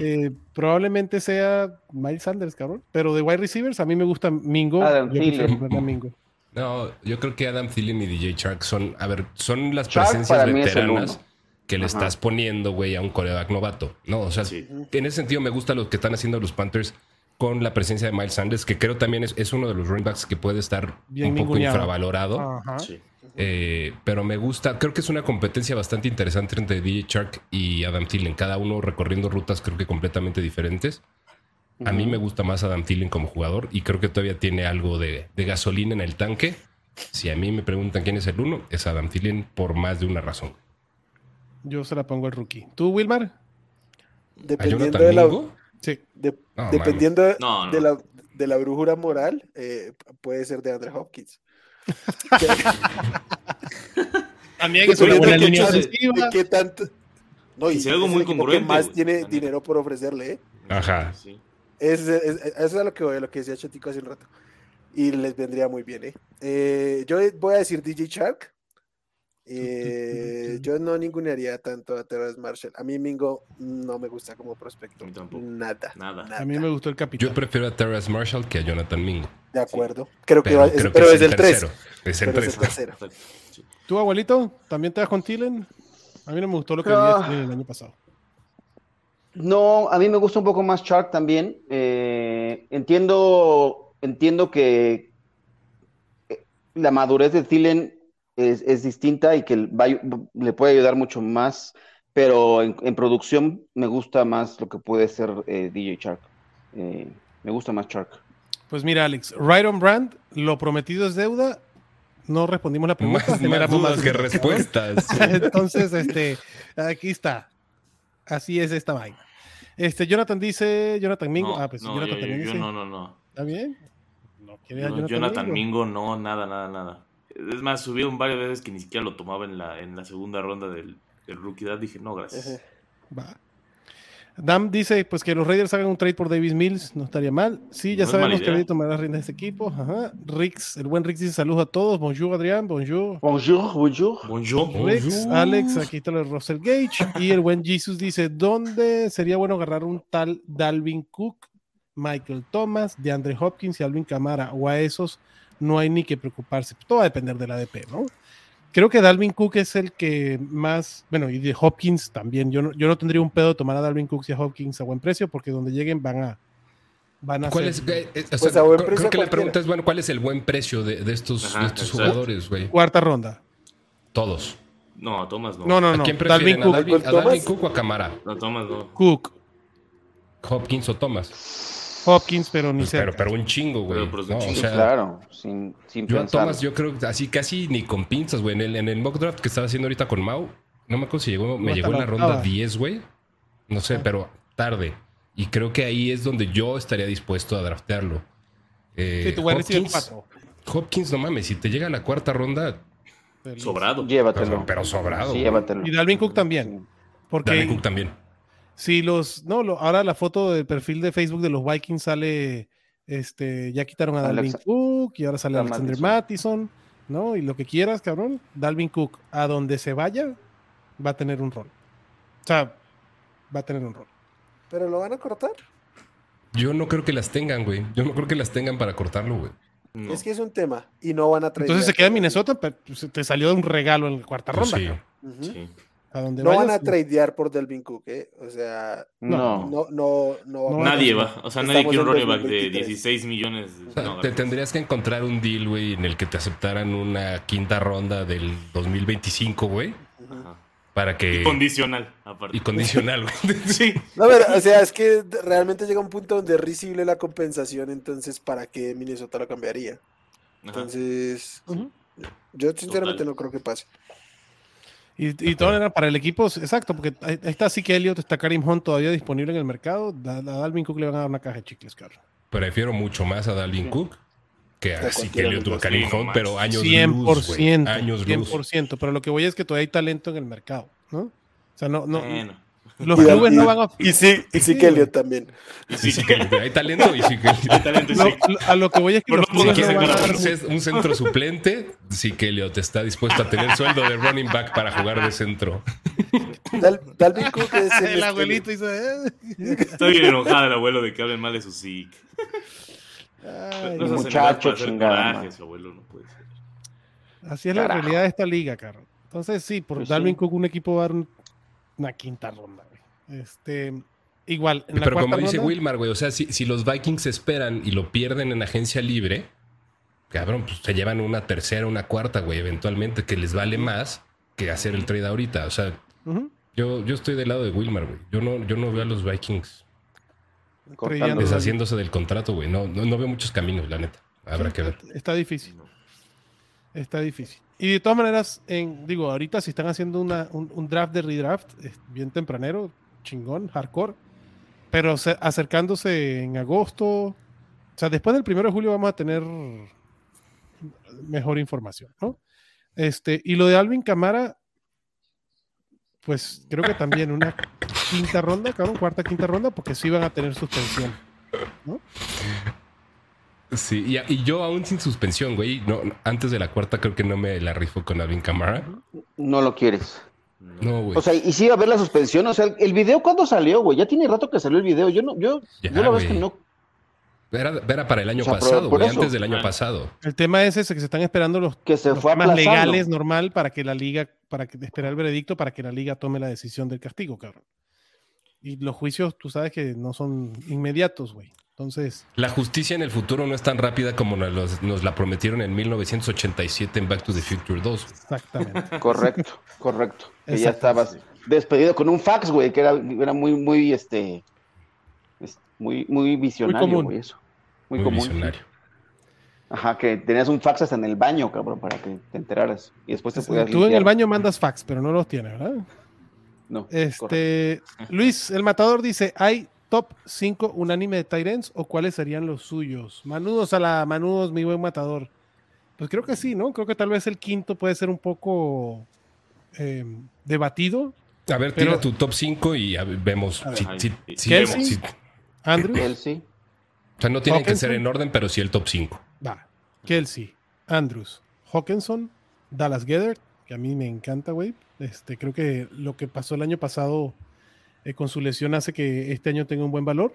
Eh, probablemente sea Miles Sanders, cabrón. Pero de wide receivers, a mí me gusta Mingo. Adam Thielen. Mingo. No, yo creo que Adam Thielen y DJ Shark son, a ver, son las presencias veteranas que le Ajá. estás poniendo, güey, a un coreback novato. No, o sea, Sí. en ese sentido me gusta lo que están haciendo los Panthers con la presencia de Miles Sanders, que creo también es, es uno de los running backs que puede estar Bien un poco infravalorado. Ajá. sí. Eh, pero me gusta, creo que es una competencia bastante interesante entre DJ Shark y Adam Thielen, cada uno recorriendo rutas creo que completamente diferentes. A mí me gusta más Adam Thielen como jugador y creo que todavía tiene algo de, de gasolina en el tanque. Si a mí me preguntan quién es el uno, es Adam Thielen por más de una razón. Yo se la pongo al rookie. ¿Tú, Wilmar? ¿A Dependiendo de la? Sí. de- No, dependiendo de- No, no. de la de la brújula moral, eh, puede ser de Andre Hopkins. También es una buena línea ¿De ofensiva. qué tanto? No, Y si algo es muy congruente, que más güey, tiene dinero por ofrecerle, ¿eh? Ajá. Sí. Es, es- es- eso es lo que lo que decía Chetico hace un rato. Y les vendría muy bien, ¿eh? Eh, yo voy a decir DJ Shark. Eh, yo no ningunearía tanto a Terrence Marshall. A mí Mingo no me gusta como prospecto. A mí tampoco. Nada. Nada. A mí me gustó el capitán. Yo prefiero a Terrace Marshall que a Jonathan Mingo. De acuerdo. Creo que Pero, es, que pero es el 3. tercero. Es el Pero es el 3. tercero. Exacto. Sí. ¿Tú, abuelito, también te vas con Thielen? A mí no me gustó lo que Ah. vi Thielen el año pasado. No, a mí me gusta un poco más Shark también. Eh, entiendo, entiendo que eh, la madurez de Thielen es, es distinta y que va le puede ayudar mucho más, pero en, en producción me gusta más lo que puede ser eh, DJ Shark. Eh, me gusta más Shark. Pues mira, Alex, Right on Brand, lo prometido es deuda. No respondimos la pregunta. Más, más dudas que respuestas. Entonces, este, aquí está. Así es esta vaina. Este, Jonathan dice, Jonathan Mingo. No, ah, pues no, Jonathan yo, también yo- yo dice. no, no, no. ¿Está bien? No Jonathan, Jonathan Mingo. Mingo, no, nada, nada, nada. Es más, subieron varias veces que ni siquiera lo tomaba en la, en la segunda ronda del, del rookie. Dad. Dije, no, gracias. Va. Dam dice pues que los Raiders hagan un trade por Davis Mills, no estaría mal. Sí, ya No sabemos que. Brady tomará las riendas de este equipo. Ajá. Rix, el buen Rix dice saludos a todos. Bonjour, Adrián. Bonjour. Bonjour, bonjour. Bonjour. Rex, Bonjour. Alex, aquí está el Russell Gage. Y el buen Jesus dice: ¿Dónde sería bueno agarrar un tal Dalvin Cook, Michael Thomas, de Andre Hopkins y Alvin Camara? O a esos no hay ni que preocuparse. Todo va a depender del ADP, ¿no? Creo que Dalvin Cook es el que más, bueno, y de Hopkins también. Yo no, yo no tendría un pedo de tomar a Dalvin Cook y a Hopkins a buen precio, porque donde lleguen van a. Van a ¿Cuál es, ser eh, eh, o Pues a buen creo que la pregunta es, bueno, ¿cuál es el buen precio de, de estos, Ajá, de estos jugadores, güey? cuarta ronda. Todos. No, Thomas no. No, no, ¿A no. quién Dalvin prefieren? ¿A Cook. Dalvin, a Dalvin? Cook o a Camara? No, Thomas no. Cook, Hopkins o Thomas. Hopkins, pero ni Pues, cerca. pero, pero un chingo, güey. Pero, pero es un No, o chingo. Sí, sea, claro, sin, sin Yo a pensar. Thomas, yo creo que así casi ni con pinzas, güey. En el, en el mock draft que estaba haciendo ahorita con Mau, no me acuerdo si llegó, me llegó en la ronda octava. 10, güey. No sé, Ah. pero tarde. Y creo que ahí es donde yo estaría dispuesto a draftearlo. Eh, Sí, receiver Hopkins. Hopkins, no mames, si te llega a la cuarta ronda, Feliz. Sobrado. Llévatelo. pero sobrado. Sí, llévatelo. Y Dalvin Cook también. Porque Dalvin Cook también. Si los. No, lo- ahora la foto del perfil de Facebook de los Vikings sale. Este, ya quitaron a Dalvin Alexa- Cook y ahora sale Alexander Mattison. ¿no? Y lo que quieras, cabrón. Dalvin Cook, a donde se vaya, va a tener un rol. O sea, va a tener un rol. ¿Pero lo van a cortar? Yo no creo que las tengan, güey. Yo no creo que las tengan para cortarlo, güey. No. Es que es un tema. Y no van a traer. Entonces se queda en Minnesota, pero pues, te salió de un regalo en la cuarta Pues ronda. sí. Sí. A donde No vayas, van a tradear por Delvin Cook, ¿eh? O sea, No. no, no, no. No, Nadie va. O sea, nadie quiere un running back de 2023. 16 millones. O sea, No, te tendrías que encontrar un deal, güey, en el que te aceptaran una quinta ronda del 2025, güey. Ajá. para que... Y condicional, aparte. y condicional, güey. Sí. No, pero, o sea, es que realmente llega un punto donde es risible la compensación, entonces, ¿para qué Minnesota lo cambiaría? Ajá. Entonces, yo sinceramente Total. no creo que pase. Y, y todo era para el equipo, exacto, porque ahí está Zeke Elliott, está Karim Hunt todavía disponible en el mercado. A, a Dalvin Cook le van a dar una caja de chicles, cabrón. Prefiero mucho más a Dalvin Cook que a Que sí que Elliot o Karim. Hunt, pero años 100%, luz, güey. Años luz. 100%, pero lo que voy es que todavía hay talento en el mercado, ¿no? O sea, no, no, Bueno. Los Y- clubes y- no van a... Y sí, y sí que. Elliot también. Y Sí, que hay talento y sí que... hay talento, lo- sí. a lo que voy es que los no clubes no esa van a dar... un, cen- un centro suplente, sí que Elliot está dispuesto a tener sueldo de running back para jugar de centro. Dal- Dalvin Cook es el, El abuelito hizo... eh. Está bien enojado el abuelo de que hablen mal de su SIC. No muchacho, chingada abuelo no puede ser. Así es la Carajo. realidad de esta liga, caro. Entonces, sí, por Pues Dalvin sí. Cook un equipo va a dar un- una quinta ronda. güey. Este, igual, en la Pero cuarta como dice ronda, Wilmar, güey, o sea, si, si los Vikings esperan y lo pierden en agencia libre, cabrón, pues se llevan una tercera, una cuarta, güey, eventualmente, que les vale más que hacer el trade ahorita. O sea, yo, yo estoy del lado de Wilmar, güey. Yo no, yo no veo a los Vikings Cortando. deshaciéndose del contrato, güey. No, no, no veo muchos caminos, la neta. Habrá que ver. Está difícil. Está difícil. Y de todas maneras, en, digo, ahorita si están haciendo una, un, un draft de redraft, es bien tempranero, chingón, hardcore, pero se- acercándose en agosto, o sea, después del primero de julio vamos a tener mejor información, ¿no? Este, y lo de Alvin Camara, pues creo que también una quinta ronda, cabrón, cuarta, quinta ronda, porque sí van a tener suspensión. Sí, y, y yo aún sin suspensión, güey. No, antes de la cuarta creo que no me la rifo con Alvin Kamara. No lo quieres. No, güey. O sea, y sí a ver la suspensión. O sea, el video cuándo salió, güey. Ya tiene rato que salió el video. Yo no, yo, Ya, yo la verdad es que no. Era, era para el año O sea, por- pasado, güey. Antes del año Ah. pasado. El tema es ese, que se están esperando los, Que se los fue temas aplazando. legales normal para que la liga, para que esperar el veredicto para que la liga tome la decisión del castigo, cabrón. Y los juicios, tú sabes que no son inmediatos, güey. Entonces, La justicia en el futuro no es tan rápida como nos, la prometieron en 1987 en Back to the Future 2. exactamente. Correcto, correcto. Que ya estabas despedido con un fax, güey, que era, era muy, muy, este, es- muy, muy visionario, güey, eso. Muy, Muy común. visionario. Ajá, que tenías un fax hasta en el baño, cabrón, para que te enteraras. Y después te podías Tú en el baño mandas fax, pero no los tienes, ¿verdad? No, correcto. Este, Luis, el matador dice, ¿hay top 5 unánime de Tyrants o cuáles serían los suyos? Manudos a la manudos, mi buen matador. Pues creo que sí, ¿no? Creo que tal vez el quinto puede ser un poco eh, debatido. A ver, Pero- tira tu top 5 y a ver, vemos A ver. si, Kelsey. si- Andrew, sí. o sea, no tienen que ser en orden, pero sí el top 5. va. Kelsey, Andrews, Hawkinson, Dallas Gedder, que a mí me encanta, güey. Este, creo que lo que pasó el año pasado eh, con su lesión hace que este año tenga un buen valor.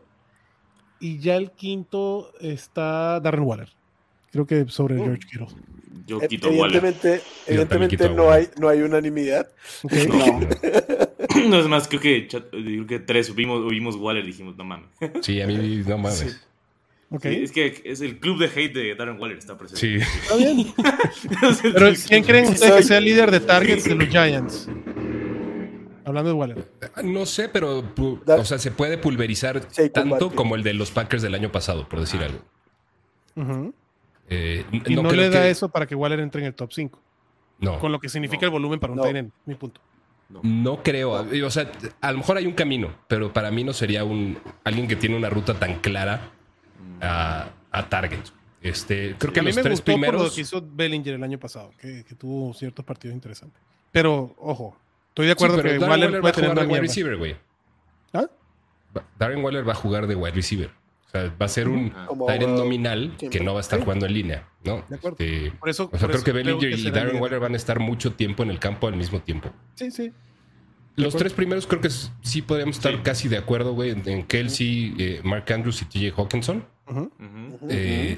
Y ya el quinto está Darren Waller. Creo que sobre Mm. George Kittle. Yo E- quito Waller. Evidentemente, evidentemente quito a no, Waller. hay, no hay unanimidad. Ok. No, No es más, creo que, creo que tres vimos, vimos Waller y dijimos, no mames. Sí, a mí no mames. Sí. ok. Sí, es que es el club de hate de Darren Waller está presente. Sí. Está bien. Pero ¿quién creen ustedes que sea el líder de targets de los Giants? Hablando de Waller. No sé, pero o sea, se puede pulverizar tanto como el de los Packers del año pasado, por decir algo. Ujú. Eh, Y no, le da que- eso para que Waller entre en el top 5. No, Con lo que significa No. el volumen para un No. end, mi punto. no creo. O sea, a lo mejor hay un camino, pero para mí no sería un alguien que tiene una ruta tan clara a, a target. Este, creo que a mí los me tres gustó por lo primeros. que hizo Bellinger el año pasado, que, que tuvo ciertos partidos interesantes. Pero, ojo, estoy de Sí, acuerdo pero que Darren Waller Waller va a jugar de wide receiver, güey. ¿Ah? Va- Darren Waller va a jugar de wide receiver. O sea, va a ser un end uh, nominal que no va a estar Sí. jugando en línea, ¿no? De acuerdo. Este, Por eso, o sea, por creo eso que Bellinger y Darren. Waller van a estar mucho tiempo en el campo al mismo tiempo. Sí, sí. Los acuerdo. tres primeros creo que sí podríamos estar Sí. casi de acuerdo, güey, en, en Kelsey, eh, Mark Andrews y TJ Hawkinson. Eh,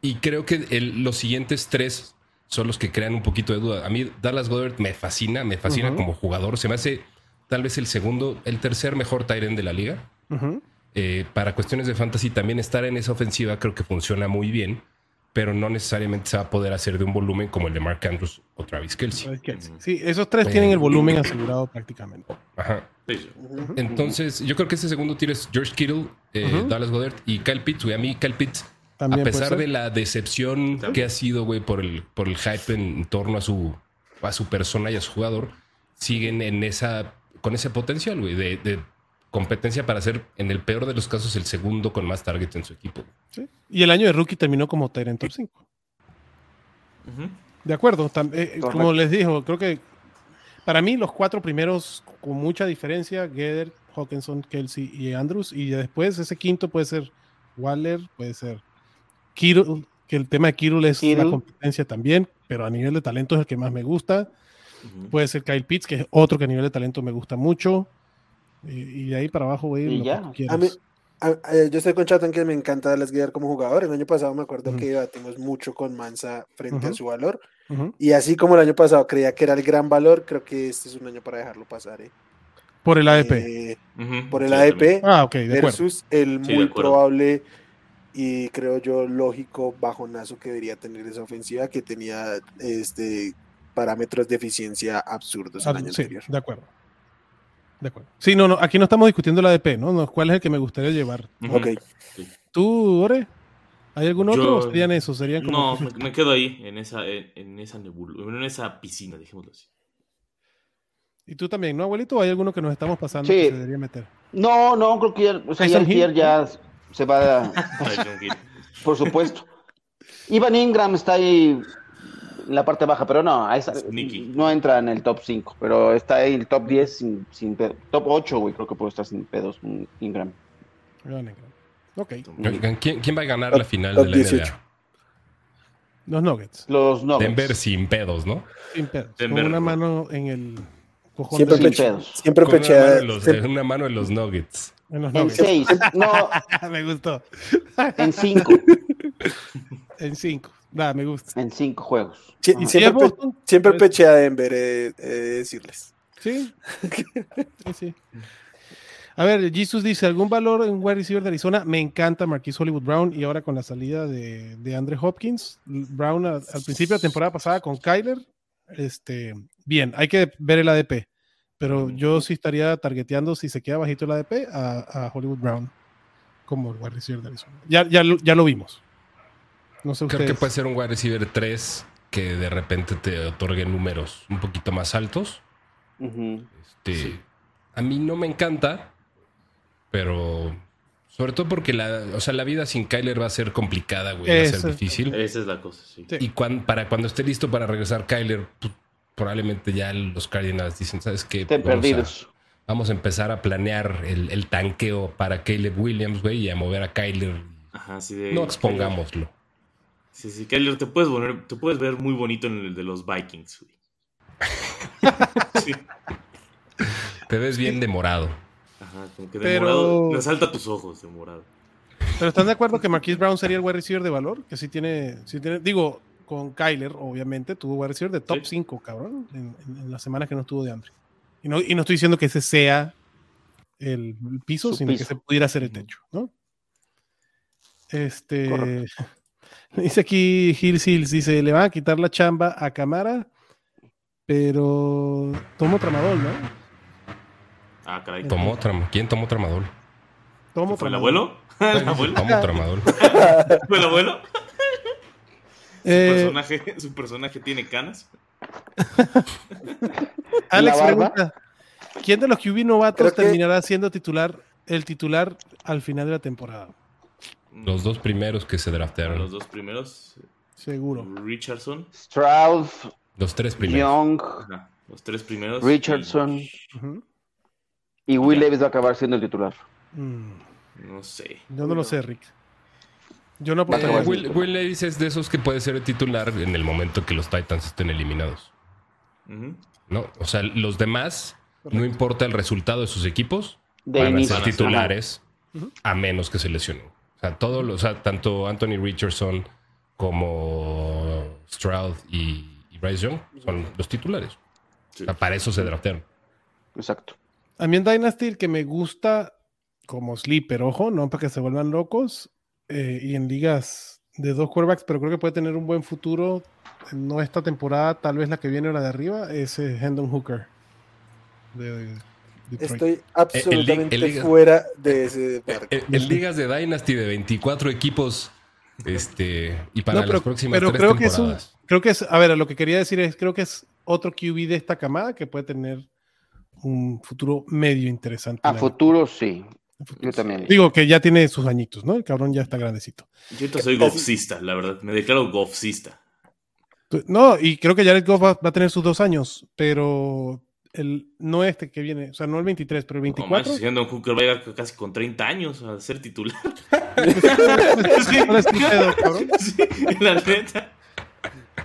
y creo que el- los siguientes tres son los que crean un poquito de duda. A mí Dallas Goddard me fascina, me fascina Ujú. como jugador. Se me hace tal vez el segundo, el tercer mejor tight end de la liga. Ujú. Eh, para cuestiones de fantasy también estar en esa ofensiva creo que funciona muy bien, pero no necesariamente se va a poder hacer de un volumen como el de Mark Andrews o Travis Kelsey. Sí, esos tres tienen el volumen asegurado prácticamente. Ajá. Entonces, yo creo que ese segundo tiro es George Kittle, eh. Dallas Goddard y Kyle Pitts, güey. A mí Kyle Pitts, También a pesar de la decepción También. que ha sido, güey, por el, por el hype en, en torno a su, a su persona y a su jugador, siguen en esa, con ese potencial, güey, de, de competencia para ser, en el peor de los casos, el segundo con más targets en su equipo. Sí. Y el año de rookie terminó como Tyrant top 5. Ujú. De acuerdo. tam- eh, como les dijo, creo que para mí los cuatro primeros con mucha diferencia, Gedder, Hawkinson, Kelsey y Andrews. Y después ese quinto puede ser Waller, puede ser Kittle, que el tema de Kittle es Kittle. la competencia también, pero a nivel de talento es el que más me gusta. Ujú. Puede ser Kyle Pitts, que es otro que a nivel de talento me gusta mucho. Y, y de ahí para abajo, güey, Y lo ya. que tú A mí, a- a- yo estoy con Chato en que me encanta Dallas Guiar como jugador. El año pasado me acuerdo Ujú. que debatimos mucho con Mansa frente a Ujú. su valor. Y así como el año pasado creía que era el gran valor, creo que este es un año para dejarlo pasar. ¿eh? Por el ADP. Eh, por el Sí, ADP también. ah, ok, de acuerdo. versus el Sí, de muy acuerdo. probable y creo yo lógico bajonazo que debería tener esa ofensiva que tenía este parámetros de eficiencia absurdos el Ah, año sí, anterior. de acuerdo. De acuerdo. Sí, no, no, aquí no estamos discutiendo la ADP, ¿no? No, ¿Cuál es el que me gustaría llevar? Ok. ¿Tú, Ore? ¿Hay algún otro? Yo- ¿O serían esos? Serían como... No, me, quedo ahí, en esa, en, en esa nebula, en esa piscina, dejémoslo así. Y tú también, ¿no, abuelito? ¿O hay alguno que nos estamos pasando Sí. que se debería meter? No, no, creo que ya, o sea, ya Tyson el Hill. tier ya se va, a- por supuesto. Ivan Ingram está ahí en la parte baja, pero no, esa- no entra en el top 5, pero está ahí en el top 10 sin, sin. Top 8, güey, creo que puede estar sin pedos Ingram. Ok. ¿quién, quién va a ganar la final top de la 18. NBA? Los Nuggets. Los Nuggets. Denver sin pedos, ¿no? Sin pedos. Denver, Con una ¿no? mano en el cojón Siempre, de- siempre Con una pechea- mano, en los, siempre- una mano en los Nuggets. En los En Nuggets. 6, no, me gustó. en 5, En cinco. Da, me gusta. en 5 juegos. Y ¿Sí es siempre, pe- siempre Pues- pechea a Denver, eh, de decirles. Sí. Sí, sí. A ver, Jesus dice, ¿algún valor en wide receiver de Arizona? Me encanta Marquis Hollywood Brown y ahora con la salida de, de Andre Hopkins. Brown a- al principio de la temporada pasada con Kyler, este, bien, hay que ver el ADP, pero yo sí estaría targeteando si se queda bajito el ADP a, a Hollywood Brown como wide receiver de Arizona. Ya, ya, lo- ya lo vimos. No sé Creo ustedes. que puede ser un wide receiver 3 que de repente te otorgue números un poquito más altos. Este, A mí no me encanta, pero sobre todo porque la, o sea, la vida sin Kyler va a ser complicada, güey. Va a ser difícil. Esa es la cosa, sí. Sí. Y cuan- para cuando esté listo para regresar Kyler, pues, probablemente ya los Cardinals dicen, ¿sabes qué? Estén Vamos a- perdidos. Vamos a empezar a planear el, el tanqueo para Caleb Williams, güey, y a mover a Kyler. Ajá, así de. No expongámoslo. Sí, sí, Kyler, te puedes, poner, te puedes ver muy bonito en el de los Vikings, güey. Sí. Te ves bien de morado. Ajá, como que de Pero- morado. Me salta a tus ojos de morado. Pero ¿están de acuerdo que Marquise Brown sería el wide receiver de valor? Que sí tiene, sí tiene, digo, con Kyler, obviamente, tuvo wide receiver de top Sí. 5, cabrón, en, en- en las semanas que no estuvo de Andre. Y no, y no estoy diciendo que ese sea el piso, Su sino que se pudiera hacer el techo, ¿no? Este. Correcto. Dice aquí Hills Hills, dice, le van a quitar la chamba a Camara, pero tomo tramadol, ¿no? Ah, caray. Tomó. ¿Quién tomó tramadol? Tomo ¿Fue el abuelo? ¿El abuelo? Tomó tramadol. ¿Fue el abuelo? ¿Su, Eh, personaje, ¿Su personaje tiene canas? Alex pregunta, ¿quién de los QB novatos Creo que- terminará siendo titular, el titular al final de la temporada? Los dos primeros que se Los draftearon. dos primeros. Seguro. Richardson. Stroud, Los tres primeros. Young, Ajá, los tres primeros. Richardson y Will Ya. Levis va a acabar siendo el titular. Mm, no sé. yo no lo sé, Rick. Yo no Va a apostaría. acabar Will, Will Levis es de esos que puede ser el titular en el momento que los Titans estén eliminados. ¿No? O sea, los demás, no importa el resultado de sus equipos, De van a ser titulares a menos que se lesionen. O sea, todos los, o sea, tanto Anthony Richardson como Stroud y, y Bryce Young son los titulares. Sí. O sea, para eso se draftearon. Exacto. A mí en Dynasty el que me gusta como sleeper, ojo, no para que se vuelvan locos, eh, y en ligas de dos quarterbacks, pero creo que puede tener un buen futuro, no esta temporada, tal vez la que viene o la de arriba, es eh, Hendon Hooker. De Detroit. Estoy absolutamente el liga- fuera de ese Eh, barco. En, ligas de Dynasty de 24 equipos, este, y para No, pero, las próximas pero tres creo que es un, creo que es, a ver, lo que quería decir es, creo que es otro QB de esta camada que puede tener un futuro medio interesante. A futuro sí. Yo también. Digo que ya tiene sus añitos, ¿no? El cabrón ya está grandecito. Yo ahorita soy golfista, la verdad. Me declaro golfista. No, y creo que Jared Goff va, va a tener sus dos años, pero el, no este que viene, o sea, no el 23, pero el No 24. manches, Hendon Hooker va a llegar casi con 30 años a ser titular. La neta.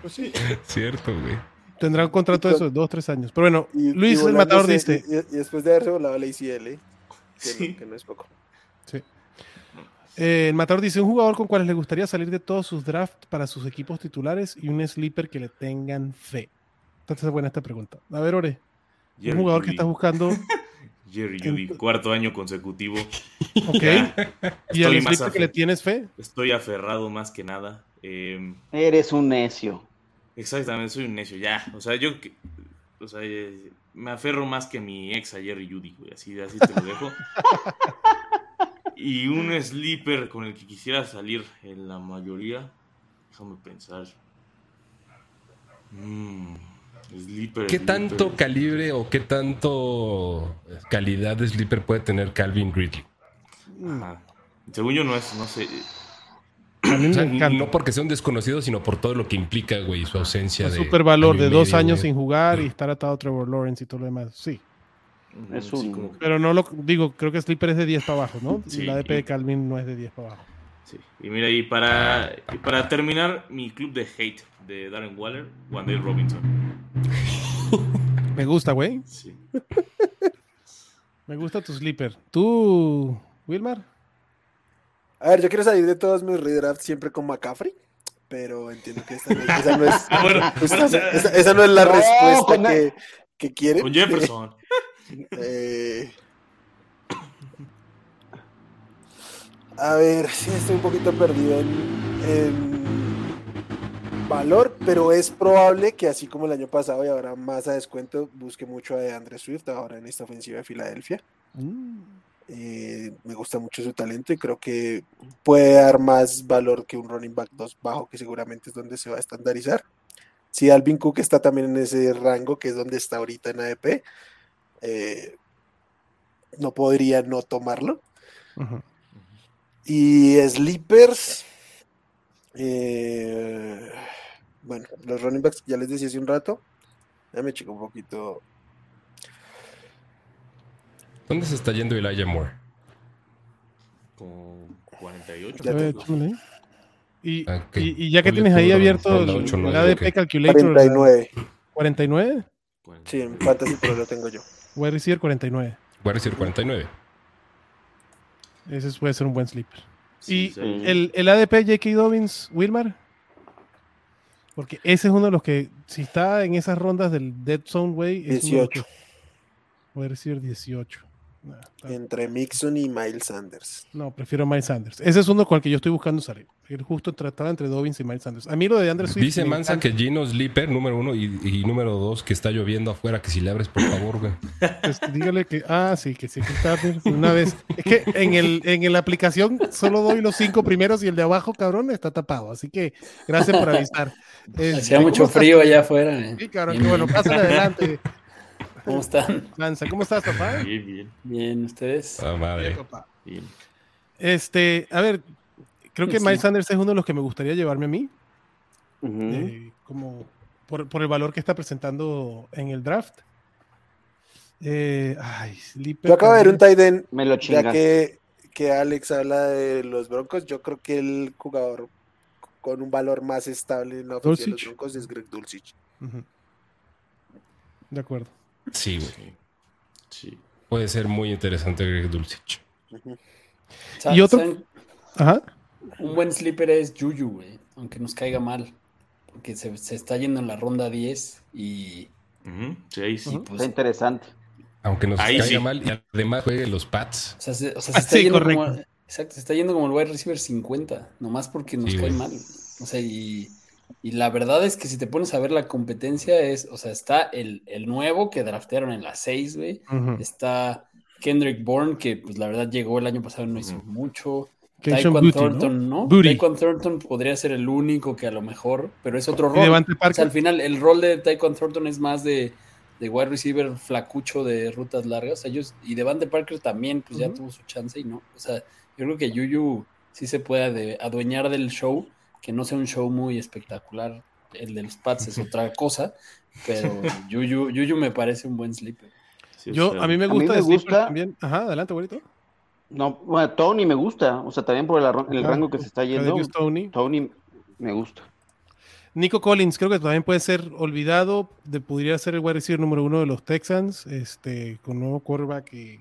Pues sí, Cierto, güey. tendrá un contrato de esos dos, tres años. Pero bueno, Y- Luis y el Matador volándose- dice, Y, y después de haberse volado la ICL, ¿eh? Que, Sí. no, que no es poco. eh, el Matador dice, un jugador con cuales le gustaría salir de todos sus drafts para sus equipos titulares y un sleeper que le tengan fe. Entonces es buena esta pregunta. A ver, Ore, un Jerry jugador que Judy. está buscando Jerry Judy, cuarto año consecutivo. Ok. ¿Y al sleeper que le tienes fe? Estoy aferrado más que nada. Eh, Eres un necio. exactamente, soy un necio, ya. O sea, yo o sea, eh, me aferro más que mi ex a Jerry Judy, güey. Así, así te lo dejo. y un sleeper con el que quisiera salir en la mayoría. Déjame pensar. Mm, sleeper. ¿Qué sleeper. tanto calibre o qué tanto calidad de sleeper puede tener Calvin Ridley? Ajá. Según yo no es, no sé. A mí O me sea, encanta. no porque sea un desconocido, sino por todo lo que implica, güey, su ausencia Un de. super valor de dos medio, años güey. sin jugar y estar atado a Trevor Lawrence y todo lo demás. Sí. Es un- Pero no lo digo, creo que Sleeper es de 10 para abajo, ¿no? Sí. La ADP de Calvin no es de 10 para abajo. Sí. Y mira, y para, y para terminar, mi club de hate de Darren Waller, Wandale Robinson. Me gusta, güey. Sí. Me gusta tu Sleeper. ¿Tú, Wilmar? A ver, yo quiero salir de todos mis redrafts siempre con McCaffrey, pero entiendo que no, esa no es, bueno, esa, bueno, o sea, esa- esa no es la No, respuesta que, que quieren. con Jefferson. Eh, a ver, sí, estoy un poquito perdido en, en valor, pero es probable que así como el año pasado y ahora más a descuento, busque mucho a Andre Swift ahora en esta ofensiva de Filadelfia. Eh, me gusta mucho su talento y creo que puede dar más valor que un running back 2 bajo, que seguramente es donde se va a estandarizar. Si Alvin Cook está también en ese rango, que es donde está ahorita en ADP, eh, no podría no tomarlo. Y Sleepers, eh, bueno, los running backs ya les decía hace un rato. Déjame checar un poquito. ¿Dónde se está yendo Elijah Moore? Con 48. Ya A échamele. Y, Ah, ok. y- y ya que tienes ahí abierto el, ADP ok. Calculator, 49. 49, Sí, en Fantasy Pro lo tengo yo. wide receiver 49. Voy a decir 49. Ese puede ser un buen sleeper. Sí, y sí. el, el ADP J.K. Dobbins, Wilmar. Porque ese es uno de los que, si está en esas rondas del Dead Zone, güey, es uno de los 18. que- Wide receiver 18. Entre Mixon y Miles Sanders. No, prefiero Miles Sanders. Ese es uno con el que yo estoy buscando salir. El justo trataba entre Dobbins y Miles Sanders. A mí lo de Andrew Swift. Dice Mansa encanta. que Gino Sleeper, número uno, y, y número dos, que está lloviendo afuera, que si le abres, por favor, güey. Pues, dígale que. Ah, sí, que sí, que está una vez. Es que en, el, en la aplicación solo doy los cinco primeros y el de abajo, cabrón, está tapado. Así que gracias por avisar. Este, Hacía ¿cómo mucho frío allá afuera. eh. Sí, cabrón, qué bueno, pásale adelante. ¿Cómo están? Lanza, ¿cómo estás, papá? Bien, bien, Bien, ¿ustedes? Ah, madre. bien. Este, a ver, creo que Sí. Miles Sanders es uno de los que me gustaría llevarme a mí. Eh, como por, por el valor que está presentando en el draft. Eh, ay, Sleeper Yo acabo de ver un end, Me lo ya chingas. que, que Alex habla de los Broncos. Yo creo que el jugador con un valor más estable en la ofensiva de los. Broncos es Greg Dulcich. De acuerdo. Sí, güey. Sí. Puede ser muy interesante Greg Dulcich. Y otro-. Ajá. Un buen sleeper es Juju, güey. Aunque nos caiga mal. Porque se, se está yendo en la ronda 10 y, Sí, sí. y, pues, Está interesante. Aunque nos Ahí caiga sí. mal y además juegue los Pats. O sea, se, o sea, se Ah, está sí, yendo como, correcto. exacto, se está yendo como el wide receiver 50, nomás porque nos Sí, cae mal. O sea, y, y la verdad es que si te pones a ver la competencia es, o sea, está el, el nuevo que draftearon en la 6, güey. Está Kendrick Bourne, que pues la verdad llegó el año pasado y no hizo mucho. Keishon Taekwon Booty, ¿no? Thornton, ¿no? Booty. Taekwon Thornton podría ser el único que a lo mejor, pero es otro rol. Devante O sea, Parker. al final el rol de Taekwon Thornton es más de, de wide receiver flacucho de rutas largas. Ellos, y Devante Parker también, pues ya tuvo su chance y no. O sea, yo creo que Yuyu sí se puede adueñar del show, que no sea un show muy espectacular. El de los Pats es otra cosa, pero Yuyu, Yuyu me parece un buen sleeper. Sí, Yo, sea, a mí me a mí gusta, me gusta- también. Ajá, adelante, bonito. No, bueno, Tony me gusta. O sea, también por el, el rango que se está yendo. Toney. Tony me gusta. Nico Collins, creo que también puede ser olvidado. De, podría ser el wide receiver número uno de los Texans, este, con nuevo quarterback y,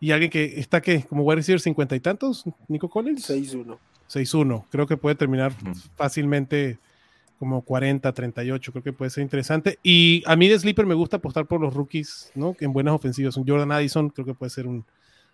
y alguien que está que como wide receiver cincuenta y tantos, Nico Collins. 6-1. 6-1. Creo que puede terminar Ujú. fácilmente como 40, 38, creo que puede ser interesante. Y a mí de sleeper me gusta apostar por los rookies, ¿no? En buenas ofensivas. Un Jordan Addison creo que puede ser un,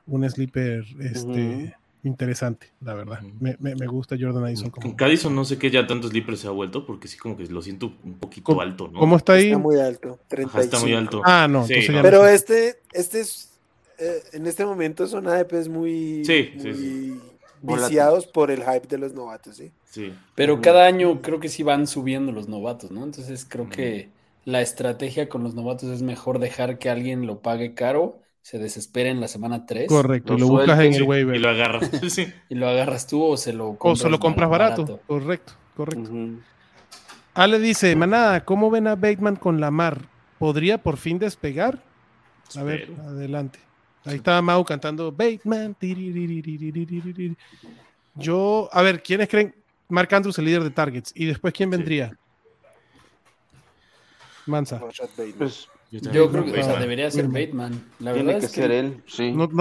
un sleeper este, interesante, la verdad. Me, me- me gusta Jordan Addison. Como, Con Cadison no sé qué ya tantos Sleeper se ha vuelto, porque sí como que lo siento un poquito ¿Cómo- alto, ¿no? ¿Cómo está ahí? Está muy alto, 35. Ajá, está muy alto. Ah, no, Sí, entonces no. ya Pero este, este es, eh, en este momento son ADPs muy, Sí, sí, muy sí. Viciados por el hype de los novatos, ¿sí? Sí. Pero cada año creo que sí van subiendo los novatos, ¿no? Entonces creo que la estrategia con los novatos es mejor dejar que alguien lo pague caro, se desespere en la semana 3 Correcto, Lo lo buscas en el waiver. y lo agarras. Sí. y lo agarras tú o se lo O compras, se lo compras bar- barato. Correcto, correcto. Ale dice, manada, ¿cómo ven a Bateman con Lamar? ¿Podría por fin despegar? A ver, adelante. Ahí estaba Mau cantando Bateman. Yo, a ver, ¿quiénes creen? Mark Andrews, el líder de Targets. ¿Y después quién vendría? Mansa. Yo creo que pues, o sea, debería ser Bateman. La verdad es que ser él,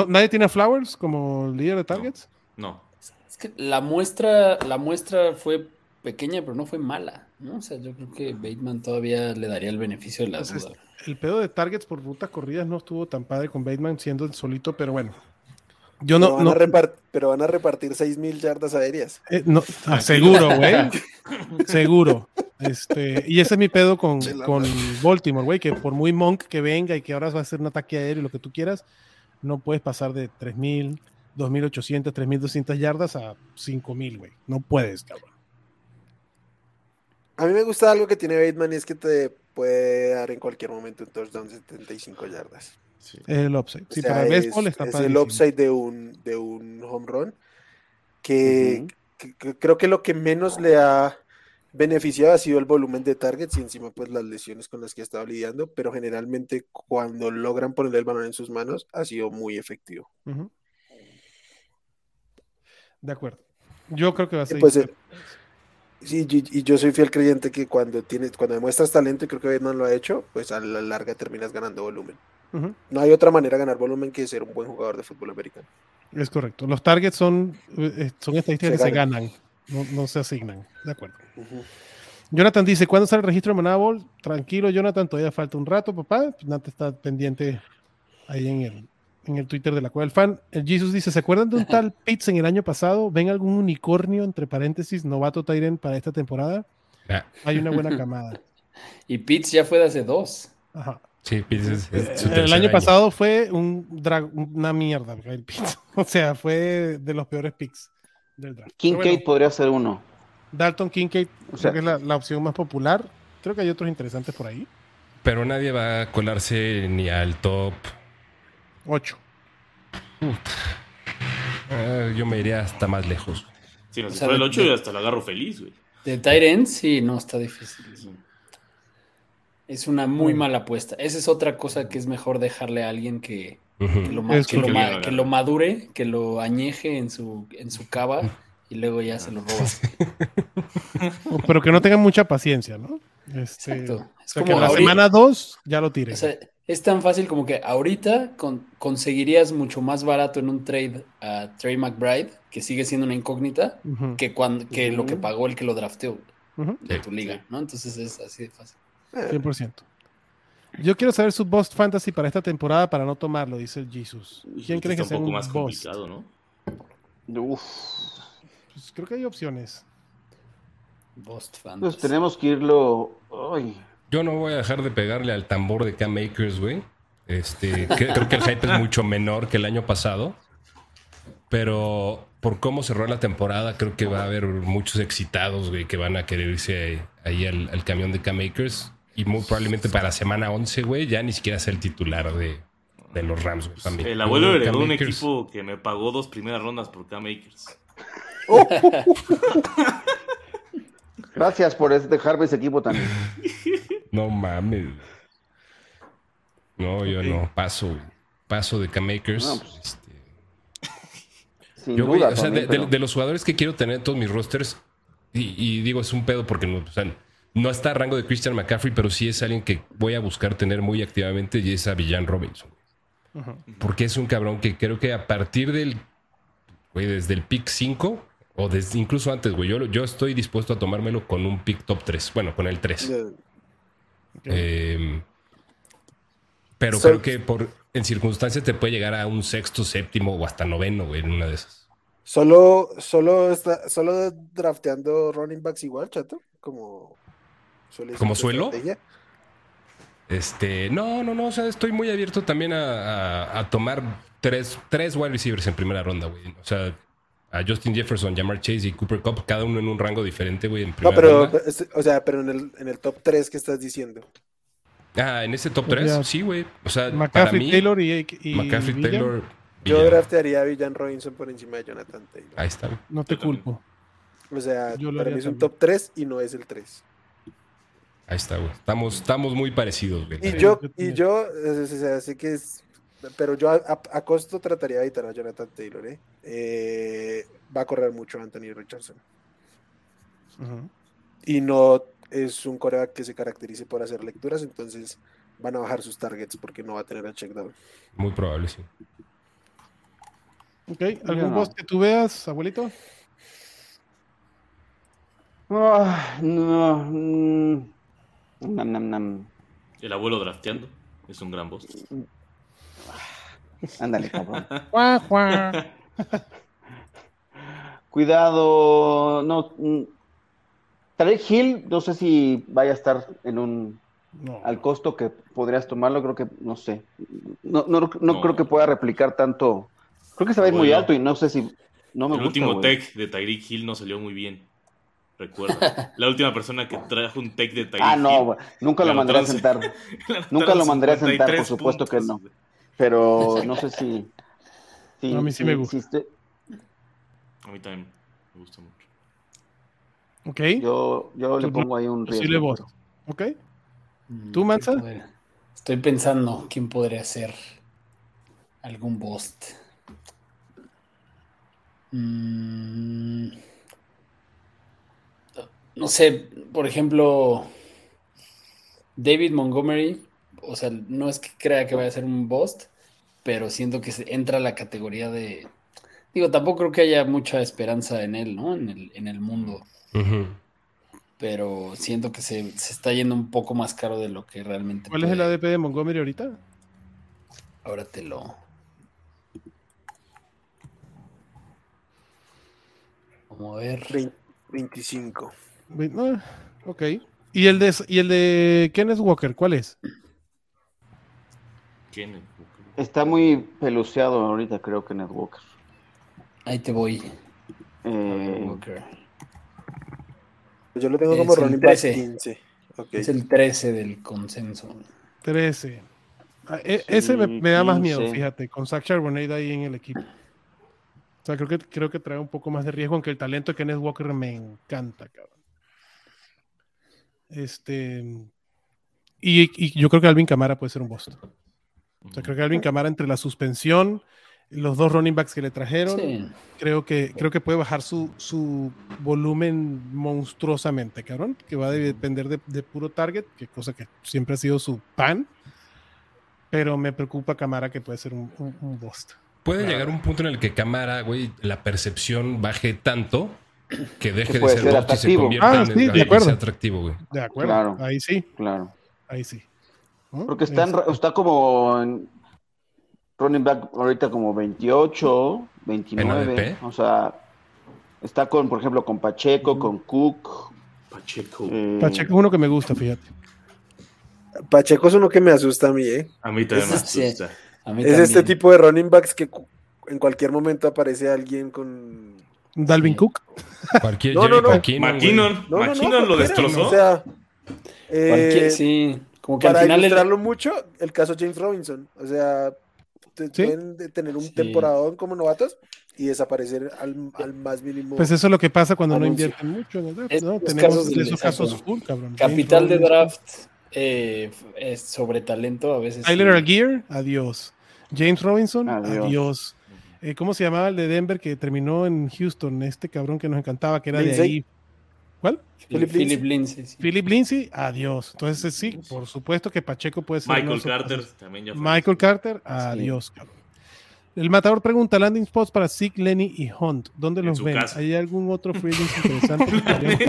nadie tiene a Flowers como líder de Targets? No. Es que la muestra, la muestra fue pequeña, pero no fue mala. ¿No? O sea, yo creo que Bateman todavía le daría el beneficio de la Entonces, duda. El pedo de targets por rutas corridas no estuvo tan padre con Bateman siendo el solito, pero bueno. Yo pero, no, van no, a repart- pero van a repartir 6.000 yardas aéreas. Eh, no, ah, seguro, güey. seguro. Este, y ese es mi pedo con, con Baltimore, güey, que por muy monk que venga y que ahora va a hacer un ataque aéreo y lo que tú quieras, no puedes pasar de 3.000, 2.800, 3.200 yardas a 5.000, güey. No puedes, cabrón. A mí me gusta algo que tiene Bateman y es que te puede dar en cualquier momento un touchdown de 75 yardas. Sí. Es el upside. Sí, O sea, para el béisbol está es el upside de un, de un home run que, Ujú. que- que creo que lo que menos le ha beneficiado ha sido el volumen de targets y encima pues las lesiones con las que ha estado lidiando, pero generalmente cuando logran ponerle el balón en sus manos ha sido muy efectivo. De acuerdo. Yo creo que va a ser. pues, eh, sí, y, y yo soy fiel creyente que cuando tienes, cuando demuestras talento, y creo que Bateman lo ha hecho, pues a la larga terminas ganando volumen. No hay otra manera de ganar volumen que ser un buen jugador de fútbol americano. Es correcto. Los targets son, eh, son estadísticas Se que se ganan. no, no se asignan. De acuerdo. Jonathan dice, ¿cuándo sale el registro de Manabol? Tranquilo, Jonathan, todavía falta un rato, papá. Nate está pendiente ahí en el, en el Twitter de la Cueva del Fan. El Jesus dice, ¿se acuerdan de un tal Pitts en el año pasado? ¿Ven algún unicornio, entre paréntesis, novato Tyren para esta temporada? Hay una buena camada. Y Pitts ya fue de hace dos. Ajá. sí, pues es- es su El año pasado fue un drag- una mierda, el Pitts. O sea, fue de los peores picks del draft. Kincaid bueno, podría ser uno. Dalton Kincaid, O sea- creo que es la, la opción más popular. Creo que hay otros interesantes por ahí. Pero nadie va a colarse ni al top. Ocho. Ah, yo me iría hasta más lejos. Si no, O sea, fuera el de- 8 de- yo hasta lo agarro feliz, güey. De Tyrant, sí, no, está difícil. Es una muy Mm. mala apuesta. Esa es otra cosa que es mejor dejarle a alguien que, lo, que lo ma- que madure, que lo añeje en su, en su cava y luego ya se lo robas. Pero que no tengan mucha paciencia, ¿no? Este, Exacto. O Es sea, que como en la ahorita- semana 2 ya lo tire. O sea, es tan fácil como que ahorita con- conseguirías mucho más barato en un trade a Trey McBride, que sigue siendo una incógnita, que, cuando, que lo que pagó el que lo drafteó de tu liga, ¿no? Entonces es así de fácil. 100%. Yo quiero saber su Bust Fantasy para esta temporada para no tomarlo, dice Jesus. ¿Quién Este cree que sea un poco más Bust? complicado, ¿no? Uf. Pues creo que hay opciones. Bust Pues Fantasy. tenemos que irlo. Ay, Yo no voy a dejar de pegarle al tambor de Cam Makers, güey. Este, creo que el hype es mucho menor que el año pasado. Pero por cómo cerró la temporada, creo que va a haber muchos excitados, güey, que van a querer irse ahí al, al camión de Cam Makers. Y muy probablemente para semana 11, güey, ya ni siquiera sea el titular de, de los Rams, güey. El abuelo Cam heredó un Akers- equipo que me pagó dos primeras rondas por Cam Akers. gracias por dejarme ese equipo también. No mames. No, yo no. Paso, güey. Paso de Cam Makers. No, pues, Este, Yo, güey, duda. o sea, también, de, de- pero- de los jugadores que quiero tener en todos mis rosters, y, y digo, es un pedo porque no, o sea, no está a rango de Christian McCaffrey, pero sí es alguien que voy a buscar tener muy activamente y es a Villan Robinson. Porque es un cabrón que creo que a partir del, güey, desde el pick 5 O desde incluso antes, güey. Yo, yo estoy dispuesto a tomármelo con un pick top 3. Bueno, con el 3. Eh, pero So- creo que por en circunstancias te puede llegar a un sexto, séptimo o hasta noveno, güey, en una de esas. Solo, solo está, solo drafteando running backs igual, chato, como suele ¿Como suelo? estrategia. Este, no, no, no. O sea, estoy muy abierto también a, a- a tomar tres, tres wide receivers en primera ronda, güey. O sea, a Justin Jefferson, Jamar Chase y Cooper Cup, cada uno en un rango diferente, güey, en No, pero, ronda. o sea, pero en el, en el top 3 que estás diciendo. Ah, en ese top Podría- 3, sí, güey. O sea, para McCaffrey, mí, Taylor y, y McCaffrey, Villan, Taylor. Yo draftearía a Villan Robinson por encima de Jonathan Taylor. Ahí está, güey. No te culpo. O sea, Yo para mí es un top 3 y no es el 3. Ahí está, güey. Estamos, estamos muy parecidos, güey. Y yo, y yo, o sea, que es. Pero yo a, a- a costo trataría de evitar a Jonathan Taylor, ¿eh? Eh, Va a correr mucho Anthony Richardson. Y no es un coreback que se caracterice por hacer lecturas, entonces van a bajar sus targets porque no va a tener el check down. Muy probable, sí. Ok, ¿algún Yo no. boss que tú veas, abuelito? Ah, no. mm, nam, nam, nam. El abuelo drafteando. Es un gran boss. Ándale, cabrón. Cuidado, no. mm, Tarek Hill, no sé si vaya a estar en un No. al costo que podrías tomarlo, creo que no sé. No, no, no No. creo que pueda replicar tanto. Creo que se va a ir muy alto y no sé si no me El gusta, último tech de Tyreek Hill no salió muy bien. Recuerda. La última persona que trajo un tech de Tyreek Ah, no, Hill. güey, nunca lo mandaré a sentar, Nunca lo mandaré a sentar, por 53 supuesto que no. Pero no sé si. si- A mí sí si- me gusta. si A mí también me gusta mucho. Ok, yo yo le no- pongo ahí un riesgo. posible boss. pero- ok. Mm, ¿Tú, ¿quién Mansa? Estoy pensando quién podría ser algún bust. Mm, no sé, por ejemplo, David Montgomery, o sea, no es que crea que vaya a ser un bust, pero siento que se- entra a la categoría de... Digo, tampoco creo que haya mucha esperanza en él, ¿no? En el, en el mundo pero siento que se, se está yendo un poco más caro de lo que realmente ¿Cuál es el. ADP de Montgomery ahorita? Ahora te lo. Vamos a ver. Vein- 25. Ve- ah, ok. ¿Y el, de, ¿Y el de Kenneth Walker? ¿Cuál es? Está muy peluceado ahorita, creo que Netwalker. Ahí te voy. Eh, Walker. Yo lo tengo Es como el running back 13. 15. Ok. Es el 13 del consenso. 13. Ah, e- ese me, Sí, me da más miedo, 15. fíjate, con Zach Charbonnet ahí en el equipo. O sea, creo que, creo que trae un poco más de riesgo, aunque el talento de Kenneth Walker me encanta, cabrón. Este. Y, y yo creo que Alvin Camara puede ser un Boston. O sea, creo que Alvin Camara entre la suspensión, los dos running backs que le trajeron, Sí. creo que creo que puede bajar su, su volumen monstruosamente, cabrón, que va a depender de, de puro target, que cosa que siempre ha sido su pan, pero me preocupa Camara que puede ser un, un, un bust. Puede Claro. llegar un punto en el que Cámara, güey, la percepción baje tanto que deje Que de ser ser y se convierta Ah, en sí, en- de acuerdo. atractivo, güey. De acuerdo, Claro. ahí sí, claro. ahí sí. Porque está, en Este, está como en running back ahorita como 28, 29. ADP. O sea, está con, por ejemplo, con Pacheco, con Cook. Pacheco. eh, Pacheco es uno que me gusta, fíjate. Pacheco es uno que me asusta a mí, ¿eh? A mí también me sí. asusta. A mí Es este tipo de running backs que en cualquier momento aparece alguien con. Dalvin. Cook. Cualquier No, no, no. McKinnon. McKinnon, No, no, no, McKinnon lo destrozó. O sea, eh, sí, como que al para final el- ilustrarlo mucho, el caso James Robinson. O sea, te- Sí. pueden de- tener un Sí. temporadón como novatos y desaparecer al, al más mínimo. Pues eso es lo que pasa cuando no Anuncio. invierten mucho en el draft, Es- ¿no? Tenemos casos del esos casos full, cabrón. James capital de Robinson. draft eh, es sobre talento a veces. Tyler sí. Algier, adiós. James Robinson, Adiós. adiós. Eh, ¿Cómo se llamaba el de Denver que terminó en Houston? Este cabrón que nos encantaba, que era de Lindsay. ahí. ¿Cuál? Philip Philip Lindsay. sí. Philip Lindsay, adiós. Entonces sí, por supuesto que Pacheco puede ser. Michael Carter casos. también ya fue. Michael Carter, adiós, cabrón. El matador pregunta: landing spots para Zeke, Lenny y Hunt. ¿Dónde En los ven? casa. ¿Hay algún otro free agent interesante que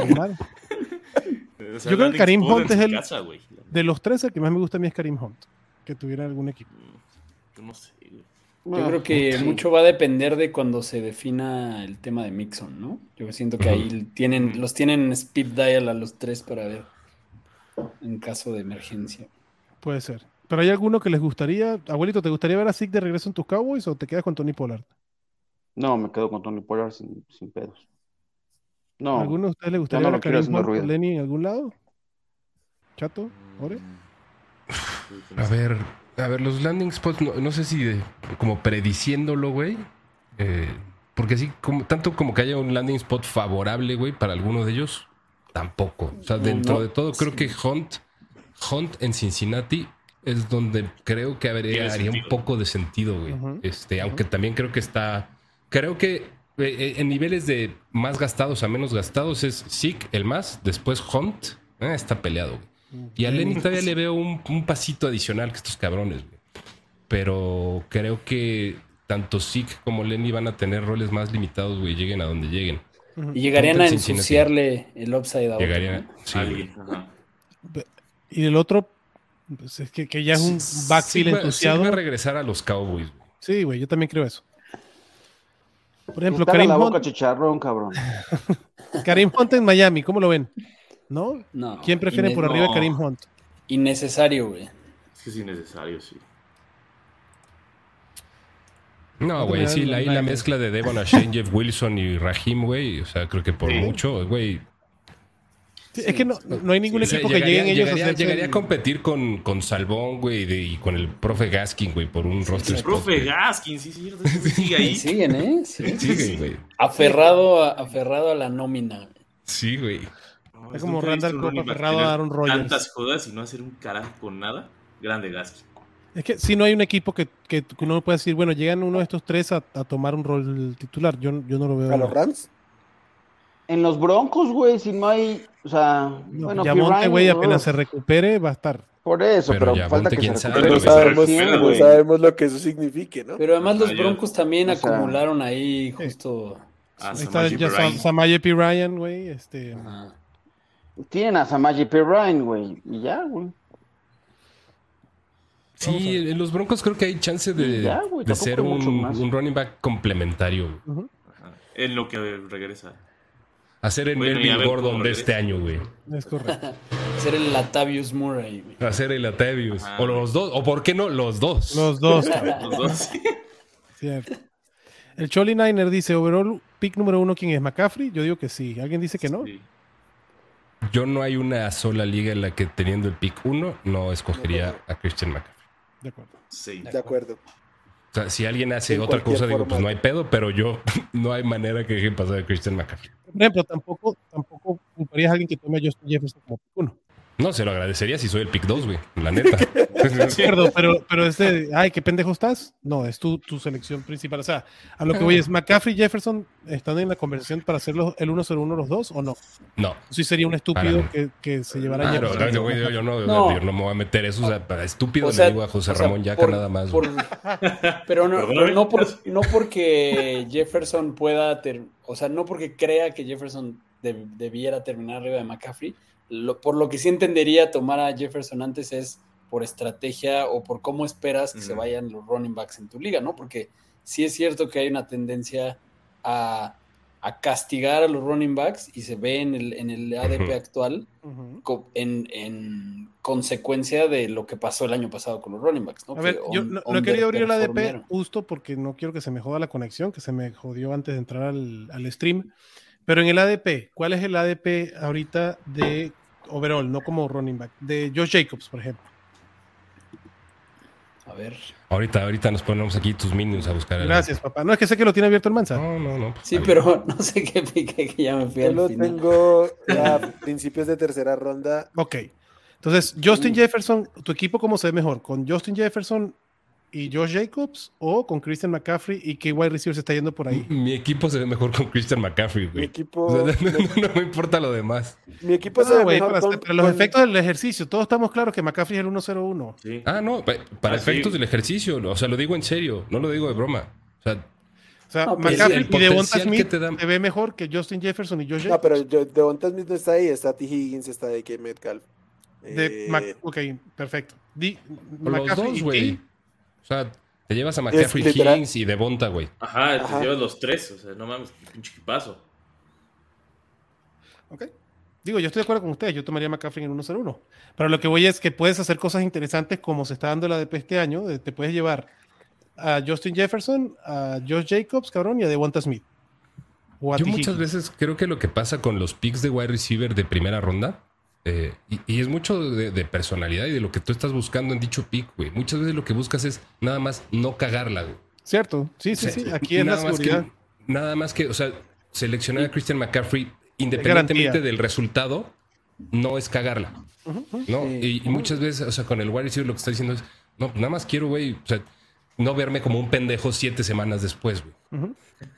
Yo creo que Karim Hunt es el- casa. De los tres, el que más me gusta a mí es Karim Hunt. Que tuviera algún equipo. Yo no sé, güey. Yo creo que Sí. mucho va a depender de cuando se defina el tema de Mixon, ¿no? Yo siento que ahí tienen, los tienen speed dial a los tres para ver en caso de emergencia. Puede ser. Pero hay alguno que les gustaría. Abuelito, ¿te gustaría ver a Zeke de regreso en tus Cowboys o te quedas con Tony Pollard? No, me quedo con Tony Pollard sin, sin pedos. No, ¿Alguno de ustedes le gustaría no ver a ruido. Lenny en algún lado? ¿Chato? ¿Ore? A ver, a ver, los landing spots, no, no sé si de- como prediciéndolo, güey. eh, porque así, como, tanto como que haya un landing spot favorable, güey, para alguno de ellos, tampoco. O sea, dentro no, de todo, creo sí. que Hunt, Hunt en Cincinnati es donde creo que haría un poco de sentido, güey. Este, aunque también creo que está. Creo que eh, eh, en niveles de más gastados a menos gastados es Zeke el más, después Hunt. eh, está peleado, güey. Y a Lenny todavía le veo un, un pasito adicional que estos cabrones, güey. Pero creo que tanto Zeke como Lenny van a tener roles más limitados, güey, lleguen a donde lleguen. Y llegarían Ponte a ensuciarle el upside out. Llegarían. ¿no? Sí, güey. Alguien. Ajá. Y el otro, pues es que, que ya es un backfield Sí va- sí va a regresar a los Cowboys, güey. Sí, güey, yo también creo eso. Por ejemplo, Karim la boca Hunt, chicharrón, cabrón. Karim Hunt en Miami, ¿cómo lo ven? ¿No? No. ¿Quién prefieren Inne- por arriba. Karim Hunt? Innecesario, güey. Es que es innecesario, sí. No, güey, sí, la, la mezcla de Devon Shane, Jeff Wilson y Raheem, güey. O sea, creo que por Sí. mucho, güey. Sí, es que no, no hay ningún O sea, equipo que llegaría, lleguen ellos llegaría- a hacerse llegaría a competir con, con Salvón, güey, y con el profe Gaskin, güey, por un roster El profe. Gaskin, sí, sí, sí, sigue ahí. Siguen, ¿eh? Sí. Sí, güey. Aferrado, a, aferrado a la nómina. Sí, güey. Es como he visto Randall Cobb aferrado a Aaron Rodgers. Tantas jodas y no hacer un carajo con nada. Grande Gaskin. Es que si no hay un equipo que, que uno puede decir, bueno, llegan uno de estos tres a, a tomar un rol titular. Yo, yo no lo veo. ¿A los Rams? En los Broncos, güey, si no hay, o sea, No, bueno, Yamonte, güey, apenas se recupere, va a estar. Por eso, Pero falta que se sabe, recupere. No güey. sabemos, no lo que eso signifique, ¿no? Pero además los Broncos también o sea- acumularon ahí justo. Ah, Ahí está. Samaje P. Ryan, güey. Este, Ajá. Tienen a Samaje Perine, güey, y ya, güey. Sí, en los Broncos creo que hay chance de, Ya, güey, de tampoco ser un, running back complementario. En lo que regresa. Hacer el Bueno, Melvin Gordon de este año, güey. es correcto. Ser el Latavius Murray. güey. Hacer el Atavius. Ajá. O los dos. O por qué no, los dos. Los dos, Los dos. cierto. El Choli Niner dice, overall, pick número uno, ¿quién es? ¿McCaffrey? Yo digo que sí. ¿Alguien dice que no? Sí. Yo no hay una sola liga en la que teniendo el pick 1 no escogería a Christian McCaffrey. De acuerdo. Sí. De acuerdo. O sea, si alguien hace En otra cosa, digo, pues no hay pedo, pero yo no hay manera que dejen pasar a Christian McCaffrey. Por ejemplo, tampoco, tampoco culparías a alguien que tome a Justin Jefferson como pick uno. No, se lo agradecería si soy el pick 2, güey. La neta. De acuerdo, pero, pero este, ay, qué pendejo estás. No, es tu, tu selección principal. O sea, a lo que voy es, ¿McCaffrey y Jefferson están en la conversación para hacer los- el 1-0-1 los dos o no? No. Sí sería un estúpido que, que se llevara a Claro, Jefferson. claro, güey, yo, yo no, No. yo no me voy a meter eso. O sea, para estúpido O sea, le digo a José o sea, Ramón Yaca por- nada más. por- pero no, por- no porque Jefferson pueda, ter- o sea, no porque crea que Jefferson de- debiera terminar arriba de McCaffrey, lo- por lo que sí entendería tomar a Jefferson antes es por estrategia o por cómo esperas que se vayan los running backs en tu liga, ¿no? Porque sí es cierto que hay una tendencia a, a castigar a los running backs y se ve en el, en el ADP actual co- en, en consecuencia de lo que pasó el año pasado con los running backs. ¿no? A ver, yo no, no he querido abrir el ADP justo porque no quiero que se me joda la conexión, que se me jodió antes de entrar al, al stream. Pero en el ADP, ¿cuál es el ADP ahorita de overall, no como running back? De Josh Jacobs, por ejemplo. A ver. Ahorita, ahorita nos ponemos aquí tus minions a buscar. el- Gracias, papá. No es que sé que lo tiene abierto el Mansa. No, no, no. Sí, Está pero no sé qué pique que ya me fui Yo al lo final. tengo a principios de tercera ronda. Ok. Entonces, Justin Jefferson, ¿tu equipo cómo se ve mejor? ¿Con Justin Jefferson y Josh Jacobs o con Christian McCaffrey y qué wide receiver se está yendo por ahí? Mi equipo se ve mejor con Christian McCaffrey, Mi güey. equipo, O sea, no, no- no me importa lo demás. mi equipo se Ah, ve güey, mejor para, con- para los con- efectos del ejercicio, todos estamos claros que McCaffrey es el 1-0-1. Sí. Ah, no, pa- para Ah, sí. efectos del ejercicio. O sea, lo digo en serio, no lo digo de broma. O sea, O sea, No, pero McCaffrey el y Devonta Smith que te dan- se ve mejor que Justin Jefferson y Josh No, pero yo, Devonta Smith no está ahí, está T. Higgins, está DK Metcalf. De Eh, Mac- ok, perfecto. Di, los McCaffrey dos, güey. O sea, te llevas a McCaffrey. Higgins y Devonta, güey. Ajá, te llevas los tres, o sea, no mames, pinche equipazo. Ok. Digo, yo estoy de acuerdo con ustedes, yo tomaría McCaffrey en 1-0-1. Pero lo que voy es que puedes hacer cosas interesantes como se está dando la DP este año. Te puedes llevar a Justin Jefferson, a Josh Jacobs, cabrón, y a Devonta Smith. Yo muchas veces creo que lo que pasa con los picks de wide receiver de primera ronda, eh, y, y es mucho de, de personalidad y de lo que tú estás buscando en dicho pick, güey. Muchas veces lo que buscas es nada más no cagarla, güey. Cierto, sí, sí, O sea, sí. Aquí es la nada más seguridad. que- nada más que, o sea, seleccionar a Christian McCaffrey independientemente garantía. del resultado, no es cagarla. ¿no? Sí. Y, y muchas veces, o sea, con el wide receiver lo que está diciendo es, no, nada más quiero, güey, o sea, no verme como un pendejo siete semanas después, güey. Ujú.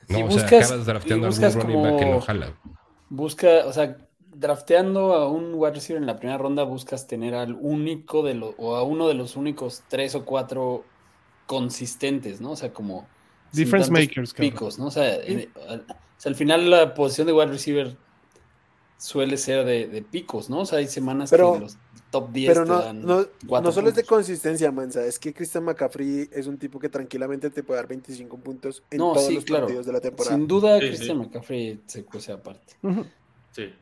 No, Y o sea, buscas- acabas drafteando algún running back que como- no jala. güey. Busca, o sea, drafteando a un wide receiver en la primera ronda, buscas tener al único de los, o a uno de los únicos tres o cuatro consistentes, ¿no? O sea, como. Difference makers. Picos, ¿no? O sea, en- al, o sea, al final la posición de wide receiver suele ser de, de picos, ¿no? O sea, hay semanas Pero- que los top 10 Pero te no, dan no, solo es de consistencia, Mansa, es que Christian McCaffrey es un tipo que tranquilamente te puede dar 25 puntos en No, todos sí, los claro. partidos de la temporada. Sin duda, Sí, Christian sí. McCaffrey se cuece aparte. Sí.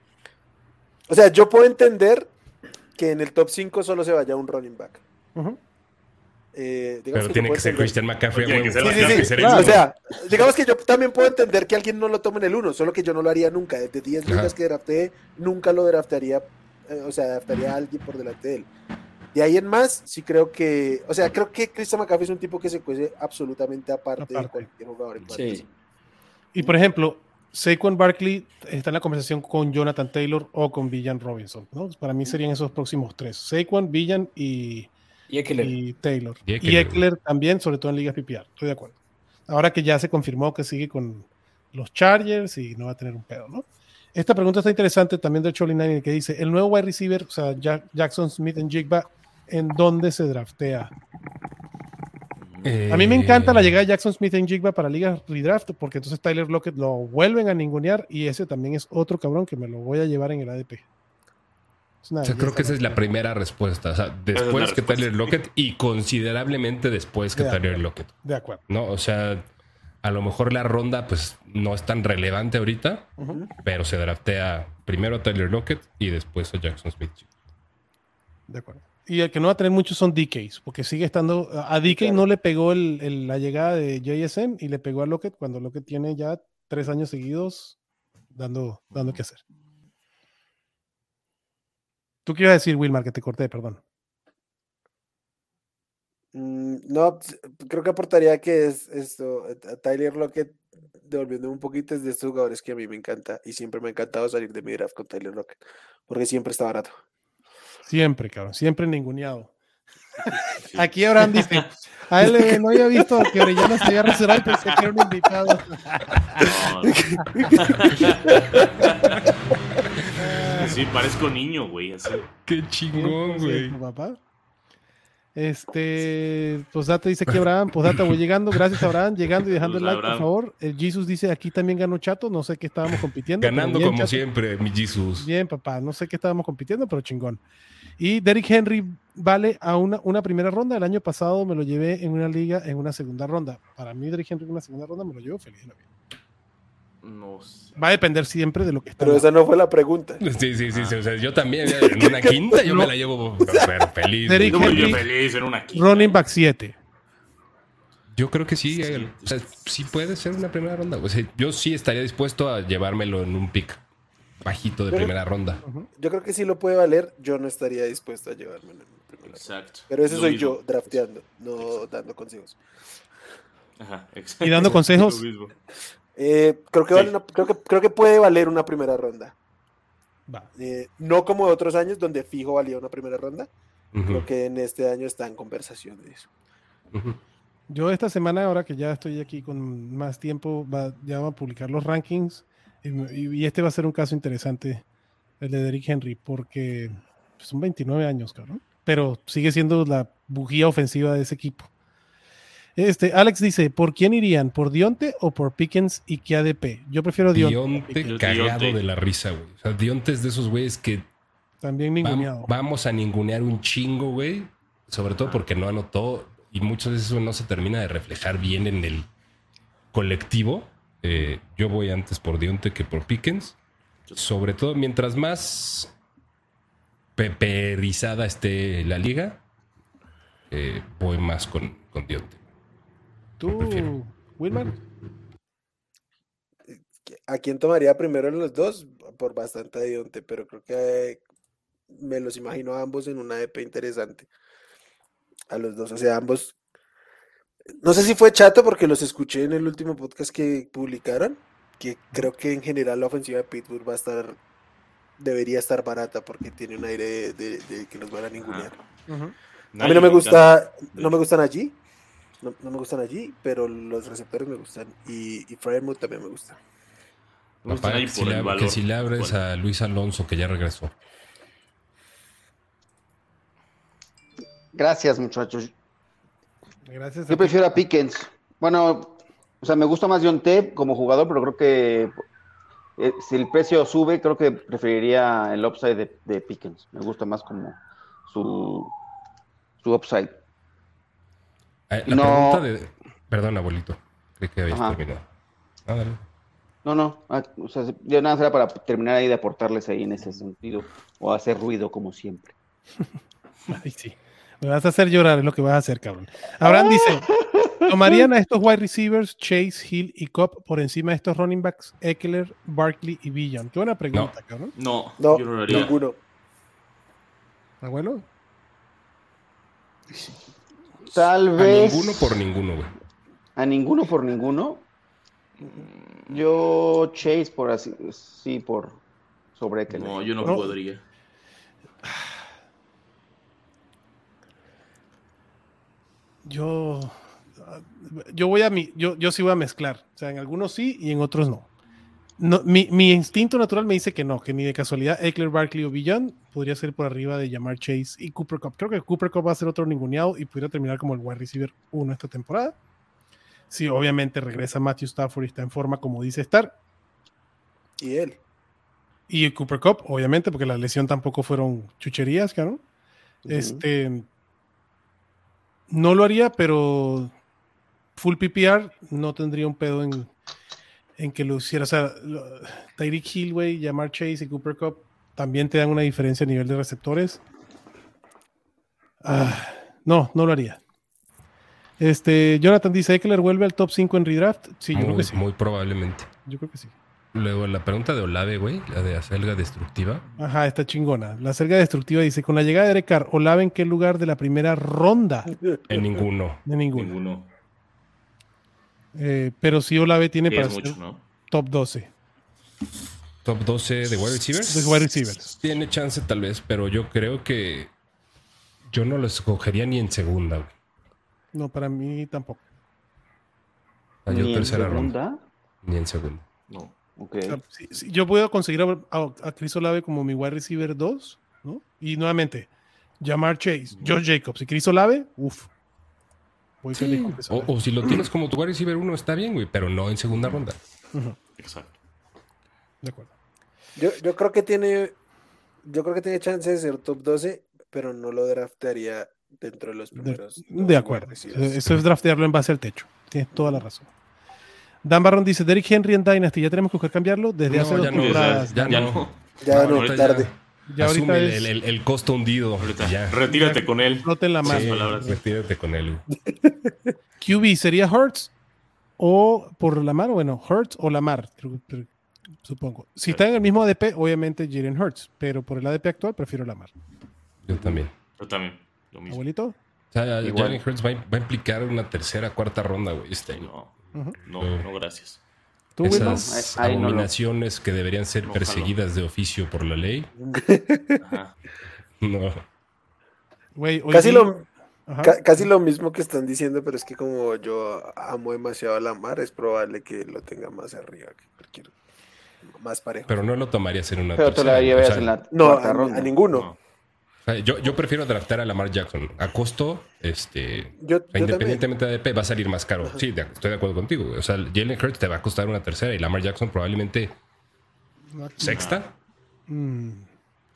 O sea, yo puedo entender que en el top 5 solo se vaya un running back. Eh, digamos Pero tiene que ser entender- Christian McCaffrey. a Tiene que huevo. ser Sí, sí, McCaffrey, sí, ser claro. el O sea, digamos que yo también puedo entender que alguien no lo tome en el 1, solo que yo no lo haría nunca. De 10 Ajá. ligas que drafteé, nunca lo draftearía, eh, o sea, draftaría a alguien por delante de él. De ahí en más, sí creo que, o sea, creo que Christian McCaffrey es un tipo que se cuece absolutamente aparte, de cualquier jugador en Sí. Y por ejemplo, Saquon Barkley está en la conversación con Jonathan Taylor o con Villan Robinson. ¿no? Para mí serían esos próximos tres: Saquon, Villan y, Y y Taylor. Y Y Eckler. Eckler. también, sobre todo en ligas PPR. Estoy de acuerdo. Ahora que ya se confirmó que sigue con los Chargers y no va a tener un pedo, ¿no? Esta pregunta está interesante también de Charlie Nine que dice: el nuevo wide receiver, o sea, Jack- Jackson Smith en Jigba, ¿en dónde se draftea? A mí me encanta la Eh, llegada de Jackson Smith en Jigba para ligas redraft, porque entonces Tyler Lockett lo vuelven a ningunear y ese también es otro cabrón que me lo voy a llevar en el ADP. O sea, creo que esa es la primera respuesta. O sea, después que respuesta. Tyler Lockett y considerablemente después que De Tyler acuerdo. Lockett. De acuerdo. ¿No? O sea, a lo mejor la ronda pues no es tan relevante ahorita, pero se draftea primero a Tyler Lockett y después a Jackson Smith. De acuerdo. Y el que no va a tener muchos son DKs, porque sigue estando. A DK Claro. no le pegó el- el- la llegada de JSN y le pegó a Lockett cuando Lockett tiene ya tres años seguidos dando, dando que hacer. ¿Tú qué ibas a decir, Wilmar, que te corté, perdón? Mm, no, creo que aportaría que es esto, a Tyler Lockett, devolviéndome un poquito, es de estos jugadores que a mí me encanta y siempre me ha encantado salir de mi draft con Tyler Lockett, porque siempre está barato. Siempre, cabrón, siempre ninguneado. Aquí Abraham dice, a él eh, no había visto que Orellana se había reservado y pensé que era un invitado. No. sí, parezco niño, güey, así. Qué chingón, 100%, güey. papá. Este, Posdata dice aquí Abraham, Posdata voy llegando, gracias Abraham, llegando y dejando el like, por favor. El Jesus dice aquí también ganó Chato, no sé qué estábamos compitiendo. Ganando bien, como Chato. siempre, mi Jesus. Bien, papá, no sé qué estábamos compitiendo, pero chingón. Y Derrick Henry vale a una, una primera ronda. El año pasado me lo llevé en una liga en una segunda ronda. Para mí, Derrick Henry en una segunda ronda me lo llevo feliz. de la vida. No sé. Va a depender siempre de lo que está. Pero esa no fue la pregunta. Sí, sí, sí, sí, O sea, yo también, en una quinta, yo me la llevo feliz. Derrick. No, yo Henry. feliz en una quinta. Running back 7. Yo creo que sí, el- o sea, sí puede ser una primera ronda. O sea, yo sí estaría dispuesto a llevármelo en un pick bajito de Pero- primera ronda. Yo creo que sí lo puede valer, yo no estaría dispuesto a llevármelo en primera ronda. Exacto. Pero ese Lo soy mismo. yo, drafteando, no dando consejos. Ajá, exacto. Y dando consejos. Eh, creo, que Sí. vale una- creo, que, creo que puede valer una primera ronda. Va. Eh, no como otros años donde fijo valía una primera ronda. Ujú, Creo que en este año está en conversación de eso. ujú. Yo esta semana, ahora que ya estoy aquí con más tiempo, va, ya van a publicar los rankings. Y, este va a ser un caso interesante, el de Derrick Henry, porque pues, son 29 años, cabrón. Pero sigue siendo la bujía ofensiva de ese equipo. Este, Alex dice, ¿por quién irían? ¿Por Dionte o por Pickens y qué ADP? Yo prefiero Dionte. Dionte cagado Dionte. de la risa, güey. O sea, Dionte es de esos güeyes que También ninguneado. vamos a ningunear un chingo, güey. Sobre todo porque no anotó y muchas veces eso no se termina de reflejar bien en el colectivo. Eh, yo voy antes por Dionte que por Pickens. Sobre todo, mientras más peperizada esté la liga, eh, voy más con, con Dionte. ¿Tú, prefiero. Wilmar? ¿A quién tomaría primero en los dos? Por bastante a Dionte, pero creo que me los imagino a ambos en una EP interesante. A los dos, o sea, ambos. No sé si fue chato porque los escuché en el último podcast que publicaron, que creo que en general la ofensiva de Pittsburgh va a estar, debería estar barata porque tiene un aire de, de- de que los van a ningunear. A mí no me gusta, no me gustan allí, no, no me gustan allí, pero los receptores me gustan y, y Frymouth también me gusta. Papá, que, si le, que si abres Bueno. a Luis Alonso, que ya regresó. Gracias, muchachos. Gracias. Yo prefiero a Pickens. Bueno, o sea, me gusta más T como jugador, pero creo que eh, si el precio sube, creo que preferiría el upside de, de Pickens. Me gusta más como su, su upside. Eh, La No. pregunta de. Perdón, abuelito. Creí que habías Ajá. terminado. Ah, dale. No, no, ah, o sea, yo nada más era para terminar ahí de aportarles ahí en ese sentido, o hacer ruido como siempre. Ay, sí. Me vas a hacer llorar, es lo que vas a hacer, cabrón. Abraham dice: ¿Tomarían a estos wide receivers, Chase, Hill y Cobb por encima de estos running backs, Eckler, Barkley y Villan? Qué buena pregunta, cabrón. No, No, yo no lo haría. ninguno. Abuelo. Tal A vez ninguno por ninguno, güey. a ninguno por ninguno. Yo Chase por así, sí por sobre que No, yo no, No. podría. Yo, yo voy a mi, yo, yo sí voy a mezclar. O sea, en algunos sí y en otros no. No, mi, mi instinto natural me dice que no, que ni de casualidad Eckler, Barkley o Villan podría ser por arriba de llamar Chase y Cooper Cup. Creo que Cooper Cup va a ser otro ninguneado y pudiera terminar como el wide receiver 1 esta temporada. Sí, obviamente regresa Matthew Stafford y está en forma como dice estar. Y él. Y Cooper Cup, obviamente, porque la lesión tampoco fueron chucherías, claro. Ujú. Este. No lo haría, pero full PPR no tendría un pedo en, en que lo hiciera. O sea, lo- Tyreek Hill, güey, Jamar Chase y Cooper Cup también te dan una diferencia a nivel de receptores. Ah, no, no lo haría. Este, Jonathan dice, ¿Eckler vuelve al top 5 en redraft? Sí, yo muy, creo que sí. muy probablemente. Yo creo que sí. Luego la pregunta de Olave, güey, la de acelga destructiva. Ajá, está chingona. La selga destructiva dice, con la llegada de Erekar, Olave en qué lugar de la primera ronda? En ninguno. De ninguna. Ninguno. Eh, pero sí Olave tiene Sí, para es ser mucho, ¿no? top 12 Top 12 de wide receivers. de wide receivers. Tiene chance tal vez, pero yo creo que yo no lo escogería ni en segunda, güey. No, para mí tampoco. Ah, yo Ni en tercera ronda. segunda. Ni en segunda. No. O sea, yo puedo conseguir a, a- a Chris Olave como mi wide receiver 2, ¿no? Y nuevamente, Jamar Chase, Josh Jacobs y Chris Olave, uff. Voy feliz con Chris O, Olave. o si lo tienes como tu wide receiver uno, está bien, güey, pero no en segunda ronda. Exacto. de acuerdo. Yo, yo creo que tiene. Yo creo que tiene chance de ser top 12, pero no lo draftearía dentro de los De, primeros. de 12 acuerdo. Eso es draftearlo en base al techo. Tienes toda la razón. Dan Barron dice, Derrick Henry en Dynasty, ¿ya tenemos que buscar cambiarlo? Desde No, hace dos ya no, temporadas. ya Ya no. no. Ya No, no, tarde. Ya ahorita Asume el, es- el- el- el costo hundido. Ahorita. Ya. Retírate con él. Floten la mano. Sí, retírate con él. QB sería Hurts o por la mano, bueno, Hurts o Lamar, supongo. Si está en el mismo ADP, obviamente Jalen Hurts, pero por el ADP actual prefiero Lamar. Yo también. Yo también. Lo mismo. Abuelito, O sea, Igual. Jalen Hurts va, a- va a implicar una tercera, cuarta ronda, güey, este año. No, no, no, gracias. tú? Esas Ahí- ahí no abominaciones que deberían ser No, perseguidas de oficio por la ley. Ajá. No. Güey, hoy Casi vi- lo, ca- casi lo mismo que están diciendo, pero es que como yo amo demasiado a Lamar, es probable que lo tenga más arriba que cualquier. Más parejo. Pero no lo tomarías en una Pero te tercera. la llevas o sea, en la no, cuarta a, ronda. a ninguno. No. O sea, yo, yo prefiero draftar a Lamar Jackson. A costo, este, Yo, también. independientemente de ADP, va a salir más caro. Sí, de- estoy de acuerdo contigo. güey. O sea, Jalen Hurts te va a costar una tercera y Lamar Jackson probablemente sexta. Mm,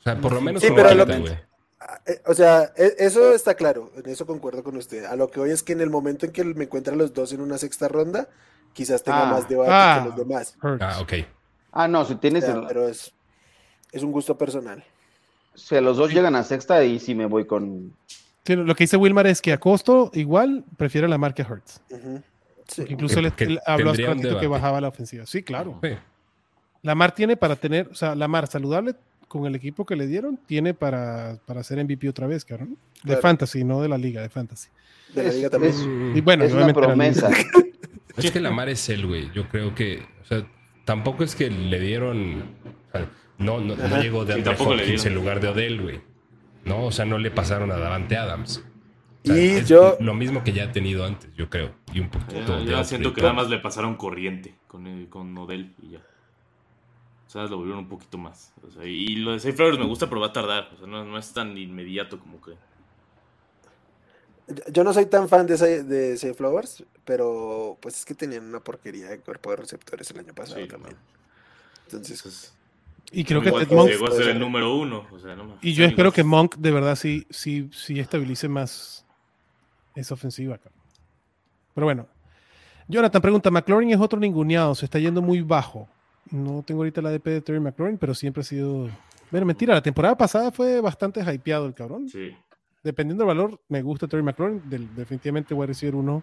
O sea, por lo menos Sí, pero lo- güey. Ah, eh, O sea, e- eso está claro, en eso concuerdo con usted. A lo que hoy es que en el momento en que me encuentren los dos en una sexta ronda, quizás tenga Ah. más debate Ah. que los demás. Hurts. Ah, ok. Ah, no, si O tienes sea, el- pero es, es un gusto personal. Si los dos llegan a sexta y sí me voy con Sí, lo que dice Wilmar es que a costo igual prefiere la marca. Sí. Porque incluso que él habló hace ratito que bajaba la ofensiva. Sí, claro. Sí. Lamar tiene para tener, o sea, Lamar saludable con el equipo que le dieron, tiene para, para ser MVP otra vez, cabrón. De Claro. fantasy, no de la liga, de fantasy. De la liga también. es- Y bueno, es una la promesa. Es que Lamar es él, güey. Yo creo que, o sea, tampoco es que le dieron, o sea, no, no, no llegó de Sí, Andre tampoco le Hopkins en lugar de Odell, güey. No, o sea, no le pasaron a Davante Adams. O sea, Y es yo- lo mismo que ya ha tenido antes, yo creo. Y un poquito Ya, ya siento que nada más le pasaron corriente con, el- con Odell y ya. O sea, lo volvieron un poquito más. O sea, y lo de Safe Flowers me gusta, pero va a tardar. O sea, no, no es tan inmediato como que. Yo no soy tan fan de, Safe Flowers, pero pues es que tenían una porquería de cuerpo de receptores el año pasado Sí, también. Entonces, Y creo que Ted Monk- llegó a ser el número uno. O sea, no mames. y yo espero que Monk de verdad sí, sí, sí estabilice más esa ofensiva. Pero bueno. Jonathan pregunta, McLaurin es otro ninguneado, se está yendo muy bajo. No tengo ahorita la ADP de Terry McLaurin, pero siempre ha sido... Bueno, mentira, la temporada pasada fue bastante hypeado el cabrón. Sí. dependiendo del valor, me gusta Terry McLaurin, del- definitivamente voy a recibir uno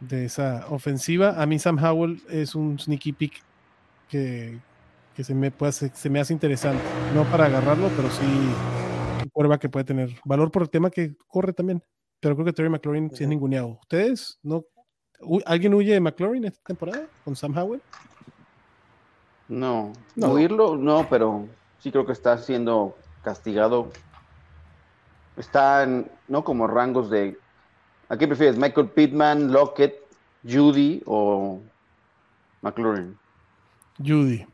de esa ofensiva. A mí Sam Howell es un sneaky pick que, que se, me hacer- se me hace interesante. No para agarrarlo, pero sí un que puede tener valor por el tema que corre también. Pero creo que Terry McLaurin sí es ninguneado. ¿Ustedes? no ¿Alguien huye de McLaurin esta temporada con Sam Howell? No, No. huirlo, no, pero sí creo que está siendo castigado. Está en, no como rangos de. ¿A qué prefieres? ¿Michael Pittman, Lockett, Judy o McLaurin? Judy.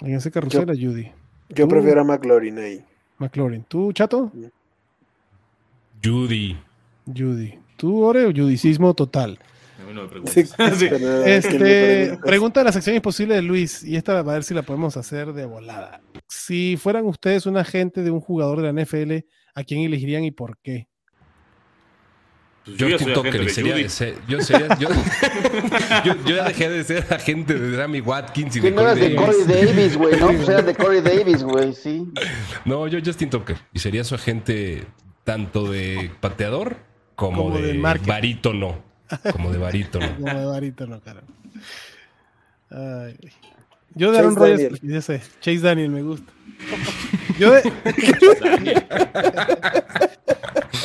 En ese carrusel era Judy. yo prefiero a McLaurin ahí. McLaurin. ¿Tú, chato? Judy. Judy. ¿Tú, Ore, o judicismo total? A no me. Sí, Sí. Este, pregunta de la sección imposible de Luis, y esta va a ver si la podemos hacer de volada. Si fueran ustedes un agente de un jugador de la NFL, ¿a quién elegirían y por qué? Pues yo ya soy Tucker. de Sería, yo, sería, yo, yo, yo ya dejé de ser agente de Rami Watkins y Que de no eras Corey de Davis. Corey Davis, güey, ¿no? Pues eras de Corey Davis, güey, sí. No, yo Justin Tucker. Y sería su agente tanto de pateador como, Como de de, barítono. Como de barítono. Como de varito, no, cara. Ay, güey. yo de Aaron Rodgers, ya sé, Chase Daniel me gusta. Yo de,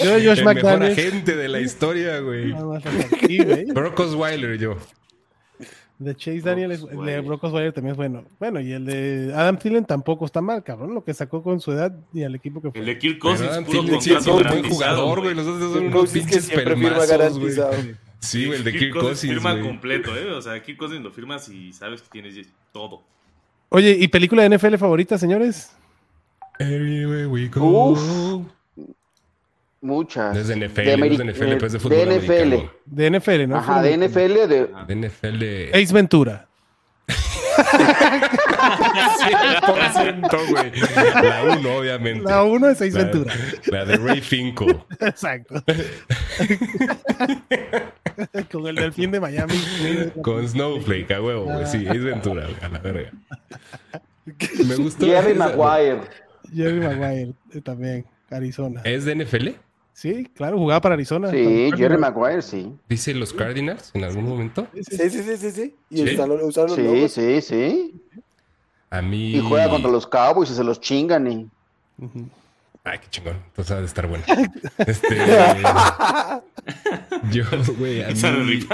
yo Josh El mejor agente de la historia, güey. Más aquí, güey. Brock Osweiler, yo. De Chase Daniel, es, el de. Brock Osweiler también es bueno. Bueno, y el de Adam Thielen tampoco está mal, cabrón. Lo que sacó con su edad y al equipo que fue. El de Kirk Cousins, Adam puro Thielen sí es un buen jugador, güey. Los otros son unos pinches pelmazos, güey. garantizado. Sí, güey, el de Kirk Cousins, firma güey. completo, ¿eh? O sea, Kirk Cousins lo firmas y sabes que tienes todo. Oye, ¿y película de NFL favorita, señores? Everywhere we go. Uf. Muchas. No es de NFL, De Ameri- NFL, pero es de fútbol de NFL. americano. De NFL, ¿no? Ajá, de NFL, de... De NFL. Ace Ventura. 100%, güey. La 1, obviamente. La uno es Ace La- Ventura. La de Ray Finkel. Exacto. Con el delfín de Miami. Con Snowflake, a huevo, güey. Sí, es Ventura, a la verga. Me gustó. Jerry esa- Maguire. Jerry Maguire eh, también, Arizona. ¿Es de NFL? Sí, claro, jugaba para Arizona. Sí. Jerry Maguire, sí. Dice los Cardinals en algún momento. Sí, sí, Sí, sí, sí, sí, sí. Y Sí. usaron, los Sí, logos. sí, sí. A mí. Y juega contra los Cowboys y se los chingan y... Ay, qué chingón. Entonces ha de estar bueno. Este. Yo, güey, a mí-.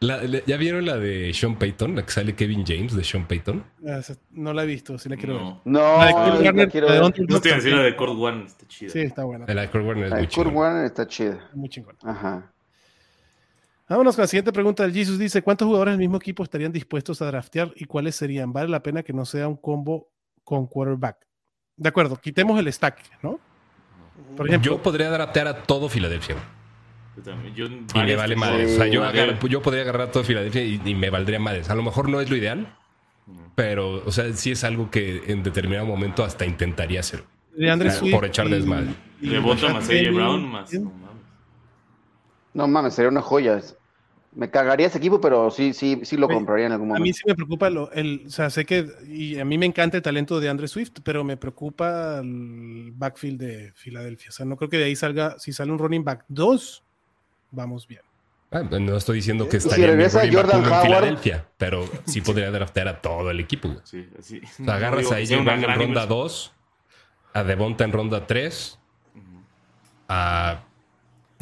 La- la- ¿Ya vieron la de Sean Payton? La que sale Kevin James de Sean Payton. Ah, No la he visto, sí la quiero ver. No. No, La de Kurt Warner, la ver. No Johnson, decir la de Kurt Warner, está chida. Sí, está buena. La de Kurt Warner es muy Kurt chingona. Warner está chida. Muy chingona. Ajá. Vámonos con la siguiente pregunta del Jesus. Dice, ¿cuántos jugadores del mismo equipo estarían dispuestos a draftear y cuáles serían? ¿Vale la pena que no sea un combo con quarterback? de acuerdo, quitemos el stack, ¿no? Por ejemplo, Yo podría draftear a todo Filadelfia. Yo Y me vale madres. O sea, yo, yo podría agarrar a todo Filadelfia y, y me valdría madres. A lo mejor no es lo ideal, pero, o sea, sí es algo que en determinado momento hasta intentaría hacer. de Andrés por echar desmadre. Bota Rashad más AJ Brown. No mames. No mames, sería una joya. Me cagaría ese equipo, pero sí, sí, sí lo Güey, compraría en algún A mí momento. sí me preocupa lo, el, o sea, sé que y a mí me encanta el talento de Andre Swift, pero me preocupa el backfield de Filadelfia. O sea, no creo que de ahí salga, si sale un running back 2, vamos bien. Ah, no estoy diciendo que si estaría en mi regresa back Jordan uno en Howard. Filadelfia, pero sí podría draftear a todo el equipo. Sí, así. O sea, agarras digo a AJ en ronda inversión. 2, a Devonta en ronda 3, a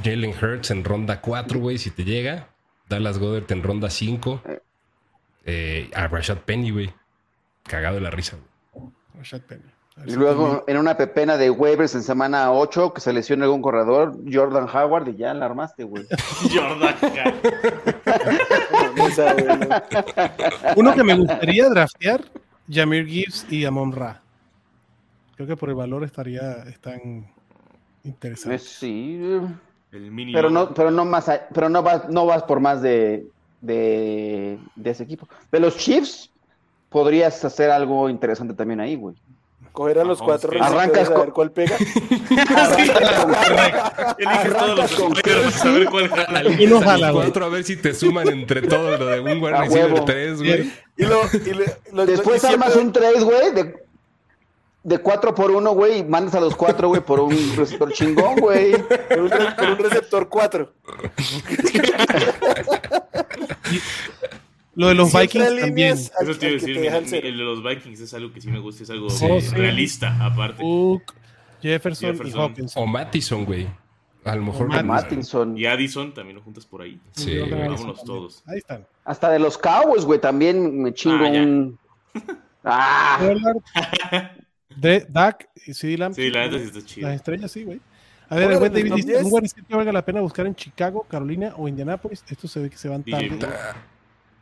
Jalen Hurts en ronda 4, güey, si te llega. Dallas Goddard en ronda 5. eh, a Rashad Penny, güey. Cagado de la risa, güey. Rashad Penny. Y luego en una pepena de waivers en semana 8, que se lesiona algún corredor, Jordan Howard, y ya la armaste, güey. Jordan. Uno que me gustaría draftear, Jamir Gibbs y Amon Ra. Creo que por el valor estaría, están Eh, interesantes. Sí, eh, El mini. pero no, pero no más, pero no vas, no vas por más de, de, de ese equipo. De los Chiefs, podrías hacer algo interesante también ahí, güey. Coger a los Ajá, cuatro receptores Arrancas a ver cuál pega. Eliges todos los con- players a ver cuál jala. Uno A los jala, güey. cuatro a ver si te suman entre todo lo de un wide A receiver huevo. 3, güey. Y lo, y le- lo- Después y siempre- armas un trade, güey, de, de 4 por 1, güey, y mandas a los 4, güey, por un receptor chingón, güey. Con un, con un receptor 4. Lo de los Siempre Vikings también. al- Eso te iba a decir, el de los Vikings es algo que sí me gusta, es algo Sí. realista, aparte. Cook, Jefferson, y. Hawkinson. O Mattison, güey. A lo mejor. Mattinson. Y Addison también lo juntas por ahí. Sí. Addison Vámonos también. todos. Ahí están. Hasta de los Cowboys, güey, también me chingo Ah, un. Ah, de Dak y CD Lamb. Sí, la neta sí está chido. Las estrellas, sí, güey. A ver, el buen David dice: 10. un wide receiver que valga la pena buscar en Chicago, Carolina o Indianapolis. Esto se ve que se van DJ tarde.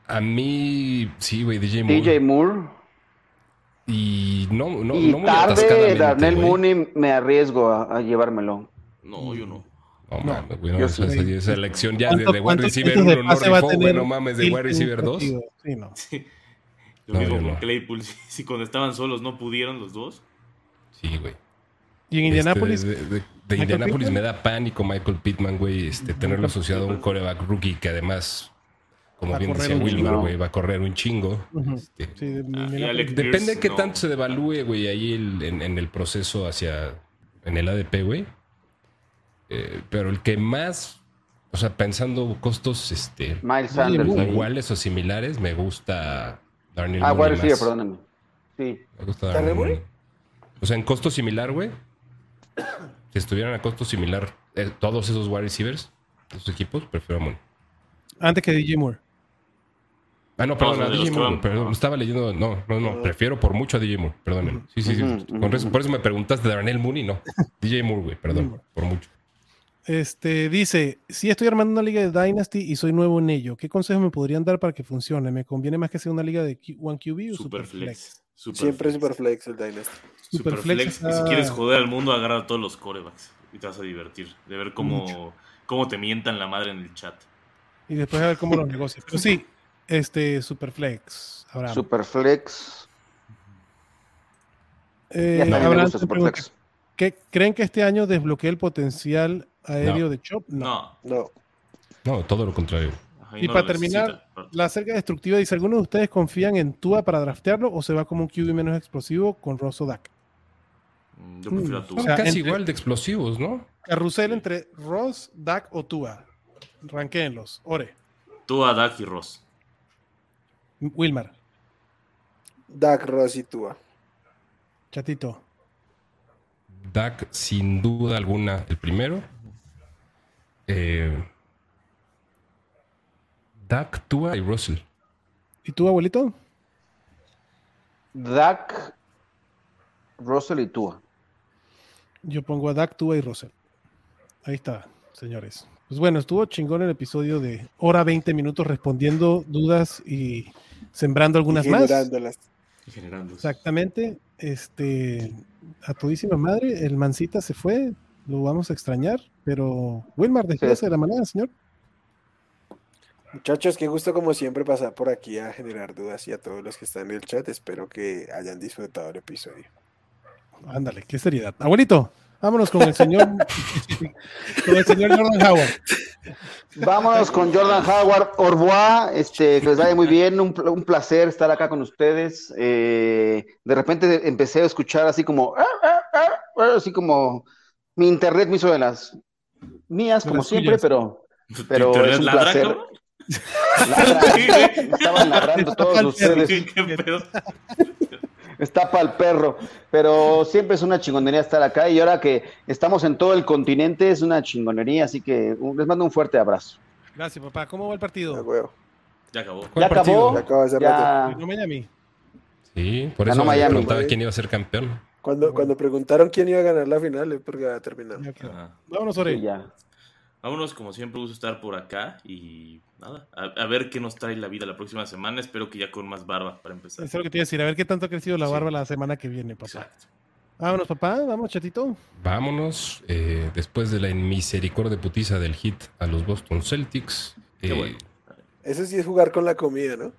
A mí, sí, güey, DJ Moore. DJ Moore. Y no, no, y no muy tarde, Darnell. Mooney, me arriesgo a, a llevármelo. No, yo no. No mames, güey, no, yo esa, sí. esa- esa elección ya de, ¿Cuánto- de wide receiver puntos de 1 no rifó, güey, no mames, de wide receiver un 2. partido? Sí, no. Sí. Lo No, mismo con no. Claypool. Si, si cuando estaban solos no pudieron los dos. Sí, güey. Y en Este, Indianapolis, de, de- de Michael Indianapolis Pittman. me da pánico Michael Pittman, güey. Este, tenerlo asociado a un coreback rookie que además, como Va bien decía Wilmer, güey, va a correr un chingo. Este, sí, de Ah, Depende de qué no. tanto se devalúe, güey, ahí el- en, en el proceso hacia. en el ADP, güey. Eh, pero el que más. O sea, pensando costos este, Sí, iguales o similares, me gusta Darnell Ah, receiver, más. perdóname. Sí. Me gusta ¿Darnell. O sea, en costo similar, güey. Si estuvieran a costo similar eh, todos esos wide receivers, esos equipos, prefiero a Mooney. Antes que DJ Moore. Ah, no, perdón, No, a van- perdón, estaba leyendo, no, no, no, prefiero por mucho a DJ Moore, perdónenme. Sí, sí, sí, por, eso, ujú. por eso me preguntaste de Darnell Mooney, no. DJ Moore, güey, perdón, por mucho. Este dice: Si estoy armando una liga de Dynasty y soy nuevo en ello, ¿qué consejos me podrían dar para que funcione? ¿Me conviene más que sea una liga de One QB o Superflex. Superflex? Super Siempre flex. Superflex el Dynasty. Superflex Superflex. Y si quieres joder al mundo, agarra a todos los corebacks. Y te vas a divertir. De ver cómo, cómo te mientan la madre en el chat. Y después a ver cómo los negocios. Pero sí, este Superflex. Abraham. Superflex. Eh, Abraham pregunta, Superflex. ¿qué- ¿Creen que este año desbloquee el potencial aéreo de Chop? No. No. No, todo lo contrario. Y no para terminar, necesita. La cerca destructiva dice: ¿Alguno de ustedes confían en Tua para draftearlo o se va como un QB menos explosivo con Rosso Dak? Mm, Yo prefiero a tu. O Son sea, casi entre- igual de explosivos, ¿no? Carrusel entre Ross, Dak o Tua. Ranquéenlos. Ore. Tú a Dak y Ross. Wilmar. Dak, Ross y Tua. Chatito. Dak, sin duda alguna, el primero. Eh, Dak, Tua y Russell. ¿Y tú, abuelito? Dak, Russell y Tua. Yo pongo a Dak, Tua y Russell. Ahí está, señores. Pues bueno, estuvo chingón el episodio de hora 20 minutos respondiendo dudas y sembrando algunas Y más. generándolas. Generando. Exactamente. este, a todísima madre, el Mancita se fue, lo vamos a extrañar, pero Wilmar, despídase de la manada, señor. Muchachos, qué gusto como siempre pasar por aquí a generar dudas y a todos los que están en el chat. Espero que hayan disfrutado el episodio. Ándale, qué seriedad. Abuelito, vámonos con el señor, con el señor Jordan Howard. Vámonos con Jordan Howard, Orbois, este, que les vaya muy bien, un, pl- un placer estar acá con ustedes. Eh, de repente empecé a escuchar así como, "Ah, ah, ah", ah", así como mi internet me hizo de las mías, como las siempre, pero ¿Tu Pero es un ladra, placer. cabrón? ladra, estaban ladrando todos ustedes. Está para el perro, pero siempre es una chingonería estar acá y ahora que estamos en todo el continente es una chingonería, así que un- les mando un fuerte abrazo. Gracias, papá. ¿Cómo va el partido? Ya acabó. Ya acabó, Ya acabó hace ya No Miami. Sí, por Ganó eso me Miami. preguntaba quién iba a ser campeón. Cuando, cuando preguntaron quién iba a ganar la final, es porque va a terminar. Ya quedó. Ajá. Vámonos, sí, Ore. ya. Vámonos, como siempre, gusto estar por acá y nada, a, a ver qué nos trae la vida la próxima semana. Espero que ya con más barba para empezar. Eso es lo que te iba a decir. A ver qué tanto ha crecido la Sí. barba la semana que viene, papá. Exacto. Vámonos, papá. Vamos, chatito. Vámonos, eh, después de la misericordia putiza del hit a los Boston Celtics. Qué eh, bueno. Eso sí es jugar con la comida, ¿no?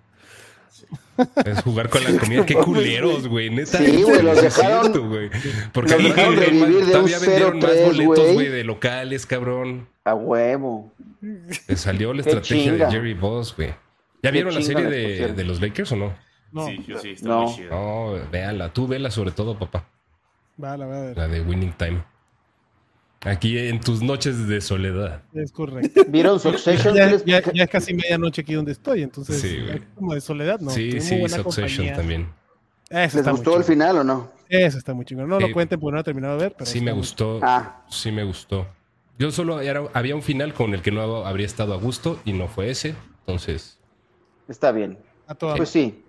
Es jugar con la comida. Qué culeros, güey. Neta. Sí, güey, los dejaron- cierto, güey. Porque los dejaron un todavía vendieron más 0-3, boletos, güey. güey, de locales, cabrón. A huevo. Le salió la estrategia de Jerry Boss, güey. ¿Ya vieron la serie de, los Lakers o no? No, Sí, yo sí, está No. muy chido. No, véanla. Tú vela sobre todo, papá. va, la voy a ver. La de Winning Time. Aquí en tus noches de soledad. Es correcto. ¿Vieron Succession? Ya, ¿Qué les- ya- ya es casi medianoche aquí donde estoy, entonces Sí, güey. como de soledad, ¿no? sí, Tengo sí, buena Succession compañía. también. Eso ¿Les gustó el final o no? Eso está muy chingón. No lo Sí. cuenten porque no he terminado de ver, pero Sí me gustó. Ah, Sí me gustó. Yo solo era- había un final con el que no habría estado a gusto y no fue ese. Entonces, está bien. A toda Pues sí.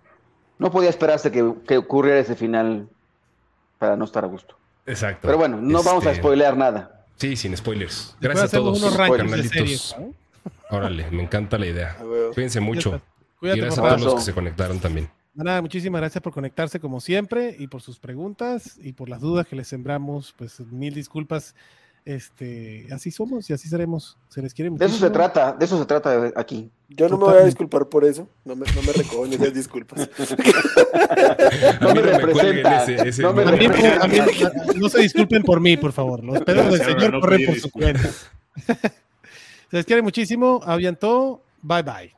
No podía esperarse que, que ocurriera ese final para no estar a gusto. exacto. Pero bueno, no vamos a Este, spoilear nada. Sí, sin spoilers. Después Gracias a todos, unos rankings series, ¿no? Órale, me encanta la idea. Cuídense mucho. está. Y Cuídate, gracias a todos los que se conectaron también. Nada, muchísimas gracias por conectarse como siempre y por sus preguntas y por las dudas que les sembramos. Pues mil disculpas. Este, así somos y así seremos. Se les quiere De eso se muchísimo. trata, de eso se trata aquí. Yo no me voy a disculpar por eso. No me, no me recojo esas disculpas. No me representa, ese, ese no me A mí, número. a mí- no se disculpen por mí, por favor. Los pedos del Señor no corren por su cuenta. Se les quiere muchísimo. Aviantó. Bye bye.